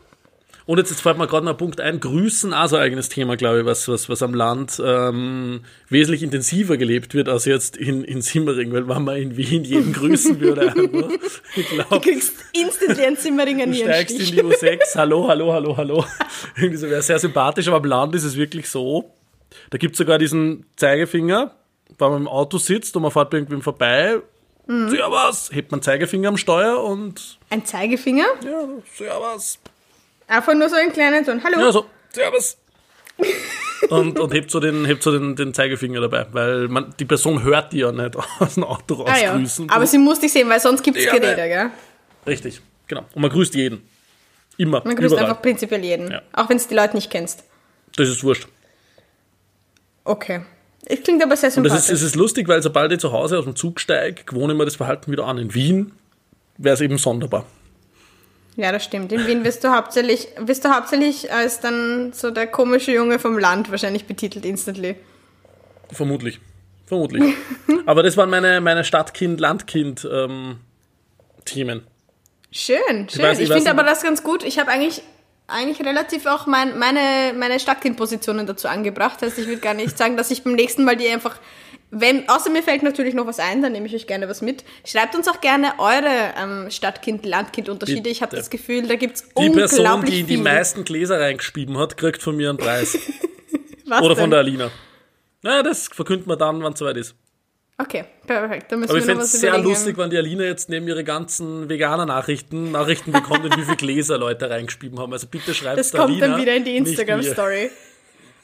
Und jetzt, jetzt fällt mir gerade noch ein Punkt ein. Grüßen, also ein eigenes Thema, glaube ich, was, was, was am Land ähm, wesentlich intensiver gelebt wird als jetzt in, in Simmering, weil wenn man in Wien jeden grüßen würde, einfach, ich Du glaube, kriegst instantly einen Zimmeringer du steigst in die U6, hallo, hallo, hallo, hallo. Irgendwie so wäre sehr sympathisch, aber am Land ist es wirklich so. Da gibt es sogar diesen Zeigefinger, wenn man im Auto sitzt und man fährt bei irgendwem vorbei. Mhm. Servus, hebt man Zeigefinger am Steuer und Ein Zeigefinger? ja, servus. Einfach nur so ein kleiner Ton. Hallo. Ja, so, servus. und, und hebt so, den, hebt so den, den Zeigefinger dabei, weil man, die Person hört die ja nicht aus dem Auto raus ah, ja. grüßen. Aber sie muss dich sehen, weil sonst gibt's Ja, Gerede, ne. gell? Richtig, genau. Und man grüßt jeden. Immer, Man grüßt überall. einfach prinzipiell jeden. Ja. Auch wenn es die Leute nicht kennst. Das ist wurscht. Okay. Es klingt aber sehr Und das sympathisch. ist, es ist lustig, weil sobald ich zu Hause aus dem Zug steige, gewöhne ich mir das Verhalten wieder an. In Wien wäre es eben sonderbar. Ja, das stimmt. In Wien wirst du hauptsächlich, wirst du hauptsächlich als dann so der komische Junge vom Land wahrscheinlich betitelt instantly. Vermutlich. Vermutlich. Aber das waren meine, meine Stadtkind-Landkind-Themen. Schön, schön. weiß- Ich, ich weiß finde aber das ganz gut. Ich habe eigentlich, eigentlich relativ auch mein, meine, meine Stadtkindpositionen dazu angebracht. Heißt, ich würde gar nicht sagen, dass ich beim nächsten Mal die einfach. Wenn, außer mir fällt natürlich noch was ein, dann nehme ich euch gerne was mit. Schreibt uns auch gerne eure ähm, Stadtkind-Landkind-Unterschiede. Ich habe das Gefühl, da gibt's Die unglaublich Person, die in die viel. meisten Gläser reingeschrieben hat, kriegt von mir einen Preis. Was Oder denn? von der Alina. Na, das verkünden wir dann, wann es soweit ist. Okay, perfekt. Dann müssen Aber ich wir fände noch was es sehr überlegen. lustig, wenn die Alina jetzt neben ihre ganzen Veganer-Nachrichten Nachrichten bekommt, in wie viele Gläser Leute reingeschrieben haben. Also bitte schreibt Das kommt Alina, dann wieder in die. Instagram-Story.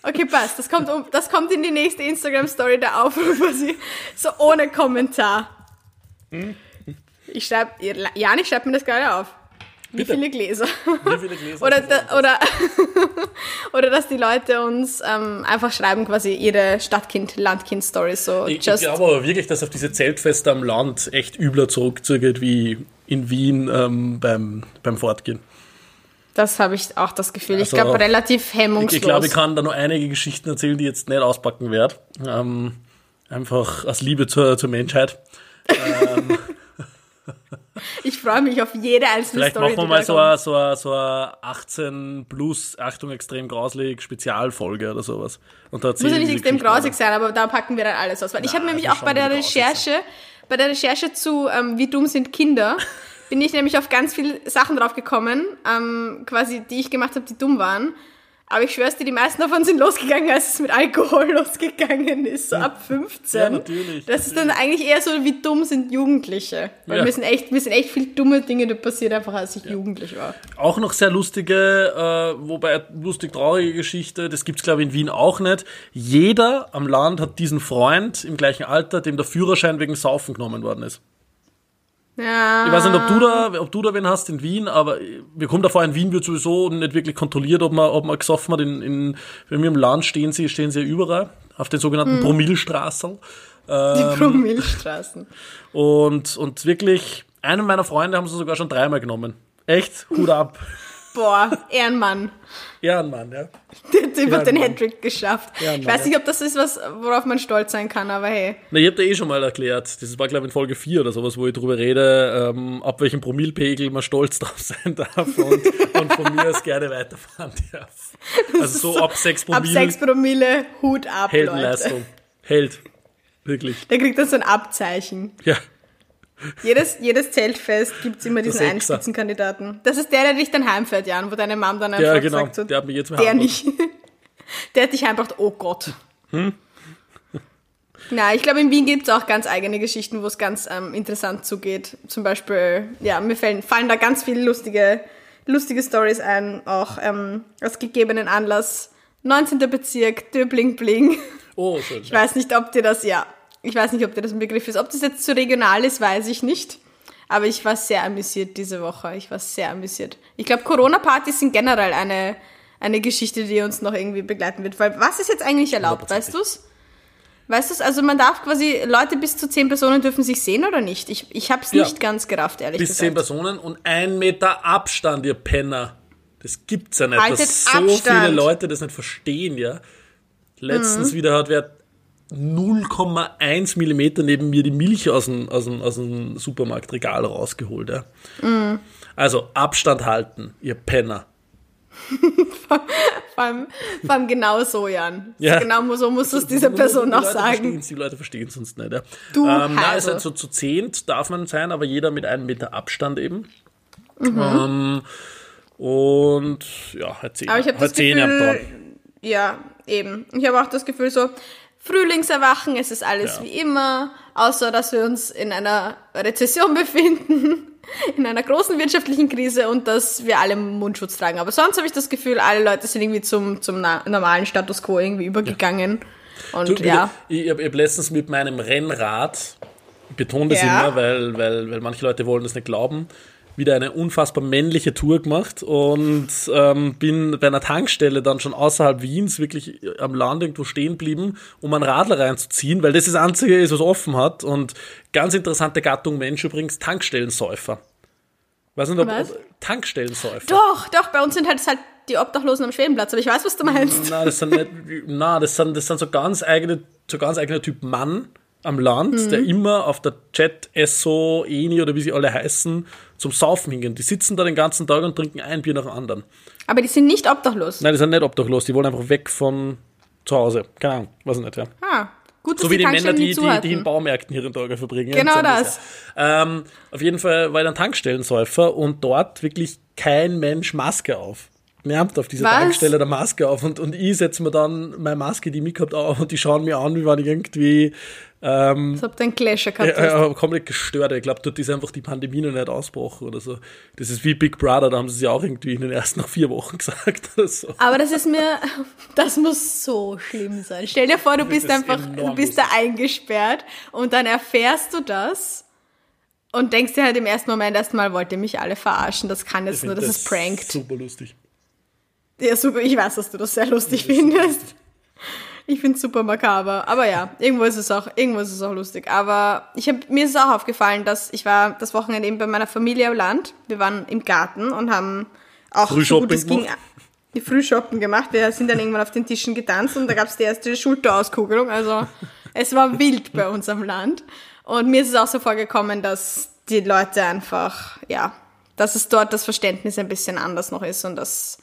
Okay, passt. Das kommt, um, das kommt in die nächste Instagram-Story, der Aufruf quasi. So ohne Kommentar. Ich schreibe, Jan, ich schreibe mir das gerade auf. Wie Bitte. viele Gläser? Wie viele Gläser Oder, da, oder, oder dass die Leute uns ähm, einfach schreiben, quasi ihre Stadtkind-Landkind-Stories. So Ich, ich glaube aber wirklich, dass auf diese Zeltfeste am Land echt übler zurückzugeht wie in Wien ähm, beim, beim Fortgehen. Das habe ich auch das Gefühl. Also, ich glaube, relativ Ich, hemmungslos. ich glaube, ich kann da noch einige Geschichten erzählen, die ich jetzt nicht auspacken werde. Ähm, einfach aus Liebe zur, zur Menschheit. Ich freue mich auf jede einzelne Vielleicht Story. machen wir mal so eine, so so eine 18 plus, Achtung, extrem grauslig Spezialfolge oder sowas. Und da Muss ja nicht extrem grausig sein, aber da packen wir dann alles aus. Weil ich habe Na, nämlich auch bei der Recherche, bei der Recherche zu ähm, Wie dumm sind Kinder, bin ich nämlich auf ganz viele Sachen drauf gekommen, ähm, quasi, die ich gemacht habe, die dumm waren. Aber ich schwör's dir, die meisten davon sind losgegangen, als es mit Alkohol losgegangen ist, so ab 15. Ja, natürlich. Das ist dann eigentlich eher so, wie dumm sind Jugendliche. Weil ja. mir, sind echt, mir sind echt viel dumme Dinge passiert, einfach als ich ja. jugendlich war. Auch noch sehr lustige, äh, wobei lustig traurige Geschichte, das gibt's glaube ich in Wien auch nicht. Jeder am Land hat diesen Freund im gleichen Alter, dem der Führerschein wegen Saufen genommen worden ist. Ja. Ich weiß nicht, ob du da, ob du da wen hast in Wien, aber wir kommen davor, in Wien wird sowieso nicht wirklich kontrolliert, ob man, ob man gesoffen hat. In, in, wenn wir im Land stehen sie, stehen sie ja überall, auf den sogenannten hm. Promillstraßen. Ähm, Die Promillstraßen. Und, und wirklich, einen meiner Freunde haben sie sogar schon dreimal genommen. Echt? Hut ab. Boah, Ehrenmann. Ehrenmann, ja. Der hat den Hattrick geschafft. Ehrenmann, ich weiß nicht, ob das ist was, worauf man stolz sein kann, aber hey. Na, ich hab da eh schon mal erklärt. Das war, glaube ich, in Folge 4 oder sowas, wo ich drüber rede, ähm, ab welchem Promillpegel man stolz drauf sein darf und, und von mir aus gerne weiterfahren darf. Also so ab 6 Promille. Ab 6 Promille, Hut ab, Heldenleistung. Leute. Held. Wirklich. Der kriegt dann so ein Abzeichen. Ja. Jedes, jedes Zeltfest gibt es immer diesen einen Spitzenkandidaten. Das ist der, der dich dann heimfährt, Jan, wo deine Mom dann einfach ja, genau. sagt, so, der hat mich jetzt Der nicht. der hat dich heimgebracht, oh Gott. Hm? Na, ich glaube, in Wien gibt es auch ganz eigene Geschichten, wo es ganz ähm, interessant zugeht. Zum Beispiel, ja, mir fallen, fallen da ganz viele lustige, lustige Stories ein, auch ähm, aus gegebenen Anlass. 19. Bezirk, Döbling Bling. Oh, schön. Ich weiß nicht, ob dir das, ja, ich weiß nicht, ob dir das ein Begriff ist. Ob das jetzt zu regional ist, weiß ich nicht. Aber ich war sehr amüsiert diese Woche. Ich war sehr amüsiert. Ich glaube, Corona-Partys sind generell eine, eine Geschichte, die uns noch irgendwie begleiten wird. Weil was ist jetzt eigentlich erlaubt, weißt du's? Weißt du Also man darf quasi, Leute bis zu zehn Personen dürfen sich sehen oder nicht? Ich, ich habe es ja. nicht ganz gerafft, ehrlich bis gesagt. Bis zehn Personen und ein Meter Abstand, ihr Penner. Das gibt's ja nicht, Haltet dass so Abstand. viele Leute das nicht verstehen, ja. Letztens mhm. wieder hat wer 0,1 Millimeter neben mir die Milch aus dem, aus dem, aus dem Supermarktregal rausgeholt. Ja. Mm. Also Abstand halten, ihr Penner. vor, allem, vor allem genau so, Jan. Ja. Genau so muss es dieser Person noch sagen. Die Leute verstehen es sonst nicht. Ja. Du ähm, na, also zu, zu zehnt darf man sein, aber jeder mit einem Meter Abstand eben. Mhm. Ähm, und ja, halt zehn, aber ich halt zehn Gefühl, Ja, eben. Ich habe auch das Gefühl so, Frühlingserwachen, es ist alles ja. wie immer, außer dass wir uns in einer Rezession befinden, in einer großen wirtschaftlichen Krise und dass wir alle Mundschutz tragen. Aber sonst habe ich das Gefühl, alle Leute sind irgendwie zum, zum normalen Status quo irgendwie übergegangen. Ja. Und du, ja. Ich, ich habe hab letztens mit meinem Rennrad, betone das ja. immer, weil, weil, weil manche Leute wollen das nicht glauben, wieder eine unfassbar männliche Tour gemacht und ähm, bin bei einer Tankstelle dann schon außerhalb Wiens wirklich am Land irgendwo stehen geblieben, um einen Radler reinzuziehen, weil das das Einzige ist, was offen hat. Und ganz interessante Gattung Mensch übrigens, Tankstellensäufer. Weiß nicht, ob, ob Tankstellensäufer. Doch, doch, bei uns sind halt, halt die Obdachlosen am Schwedenplatz, aber ich weiß, was du meinst. Na, das sind nicht, na, das sind, das sind so ganz eigene, so ganz eigener Typ Mann am Land, mhm. der immer auf der Chat, Esso, Eni oder wie sie alle heißen, zum Saufen hingehen. Die sitzen da den ganzen Tag und trinken ein Bier nach dem anderen. Aber die sind nicht obdachlos. Nein, die sind nicht obdachlos. Die wollen einfach weg von zu Hause. Keine Ahnung, weiß ich nicht, ja. Ah. Gut, so wie die Männer, die, die, die in Baumärkten ihre Tage verbringen. Genau das. Ähm, auf jeden Fall war ich dann Tankstellensäufer und dort wirklich kein Mensch Maske auf. Mir nimmt auf dieser Was? Tankstelle der Maske auf und, und ich setze mir dann meine Maske, die ich mitgehabt auf und die schauen mir an, wie wenn ich irgendwie ähm, das habt ihr einen Clasher gehabt. Ja, ja, komplett gestört. Ich glaube, dort ist einfach die Pandemie noch nicht ausgebrochen oder so. Das ist wie Big Brother, da haben sie es ja auch irgendwie in den ersten nach vier Wochen gesagt oder so. Aber das ist mir, das muss so schlimm sein. Stell dir vor, du bist einfach, du bist da eingesperrt und dann erfährst du das und denkst dir halt im ersten Moment erstmal, wollt ihr mich alle verarschen, das kann jetzt nur, das, das ist prankt. Super lustig. Ja, super, ich weiß, dass du das sehr lustig das findest. Ich finde es super makaber. Aber ja, irgendwo ist es auch, irgendwo ist es auch lustig. Aber ich hab, mir ist es auch aufgefallen, dass ich war das Wochenende eben bei meiner Familie am Land. Wir waren im Garten und haben auch so gut die Frühshoppen gemacht. Wir sind dann irgendwann auf den Tischen getanzt und da gab es die erste Schulterauskugelung. Also es war wild bei uns am Land. Und mir ist es auch so vorgekommen, dass die Leute einfach, ja, dass es dort das Verständnis ein bisschen anders noch ist und dass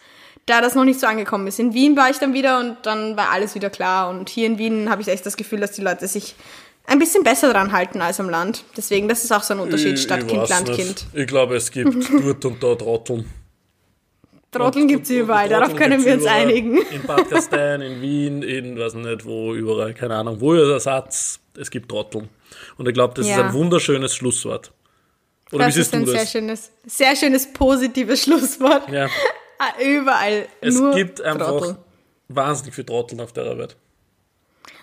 da das noch nicht so angekommen ist. In Wien war ich dann wieder und dann war alles wieder klar. Und hier in Wien habe ich echt das Gefühl, dass die Leute sich ein bisschen besser dran halten als am Land. Deswegen, das ist auch so ein Unterschied, Stadtkind, Landkind. Ich glaube, es gibt dort und dort Trotteln. Trotteln gibt es überall, darauf können wir uns überall. einigen. In Bad Gastein, in Wien, in, weiß nicht wo, überall, keine Ahnung, wo ist der Satz, es gibt Trotteln. Und ich glaube, das Ja. ist ein wunderschönes Schlusswort. Oder das wie ist siehst du ein sehr das? schönes, sehr schönes positives Schlusswort. Ja. Ah, Überall Es gibt einfach Trottel. wahnsinnig viele Trotteln auf der Welt.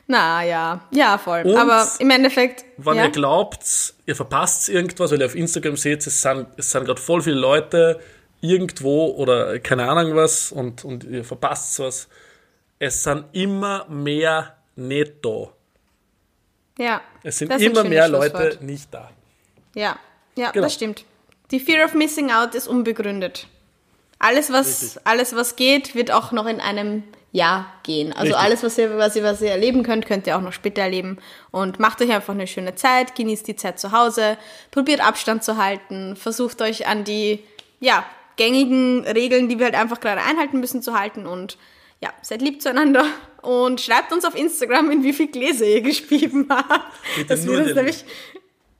Na ja, ja voll. Und Aber im Endeffekt, Wenn ja, ihr glaubt, ihr verpasst irgendwas, weil ihr auf Instagram seht, es sind, es sind gerade voll viele Leute irgendwo oder keine Ahnung was und, und ihr verpasst was. Es sind immer mehr nicht da. ja, Es sind immer mehr. Leute nicht da. Ja, ja, Genau. das stimmt. Die Fear of Missing Out ist unbegründet. Alles, was, Richtig. alles, was geht, wird auch noch in einem Jahr gehen. Also Richtig. alles, was ihr, was, ihr, was ihr erleben könnt, könnt ihr auch noch später erleben. Und macht euch einfach eine schöne Zeit, genießt die Zeit zu Hause, probiert Abstand zu halten, versucht euch an die, ja, gängigen Regeln, die wir halt einfach gerade einhalten müssen, zu halten und ja, seid lieb zueinander und schreibt uns auf Instagram, in wie viel Gläser ihr gespieben habt. Bitte Das nur wird uns den- nämlich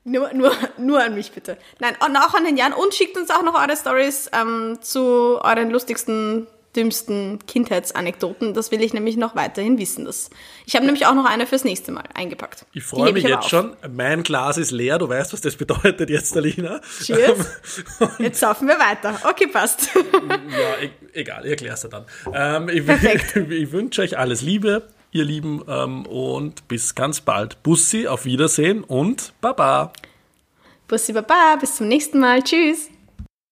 nur, nur, nur an mich bitte. Nein, und auch an den Jan und schickt uns auch noch eure Stories ähm, zu euren lustigsten, dümmsten Kindheitsanekdoten. Das will ich nämlich noch weiterhin wissen. Das, ich habe nämlich auch noch eine fürs nächste Mal eingepackt. Ich freue mich jetzt auf. schon. Mein Glas ist leer. Du weißt, was das bedeutet jetzt, Alina. Cheers. Jetzt saufen wir weiter. Okay, passt. Ja, e egal, ich erklär's dir dann. Ähm, ich, ich wünsche euch alles Liebe, ihr Lieben, ähm, und bis ganz bald. Bussi, auf Wiedersehen und Baba. Bussi Baba, bis zum nächsten Mal. Tschüss.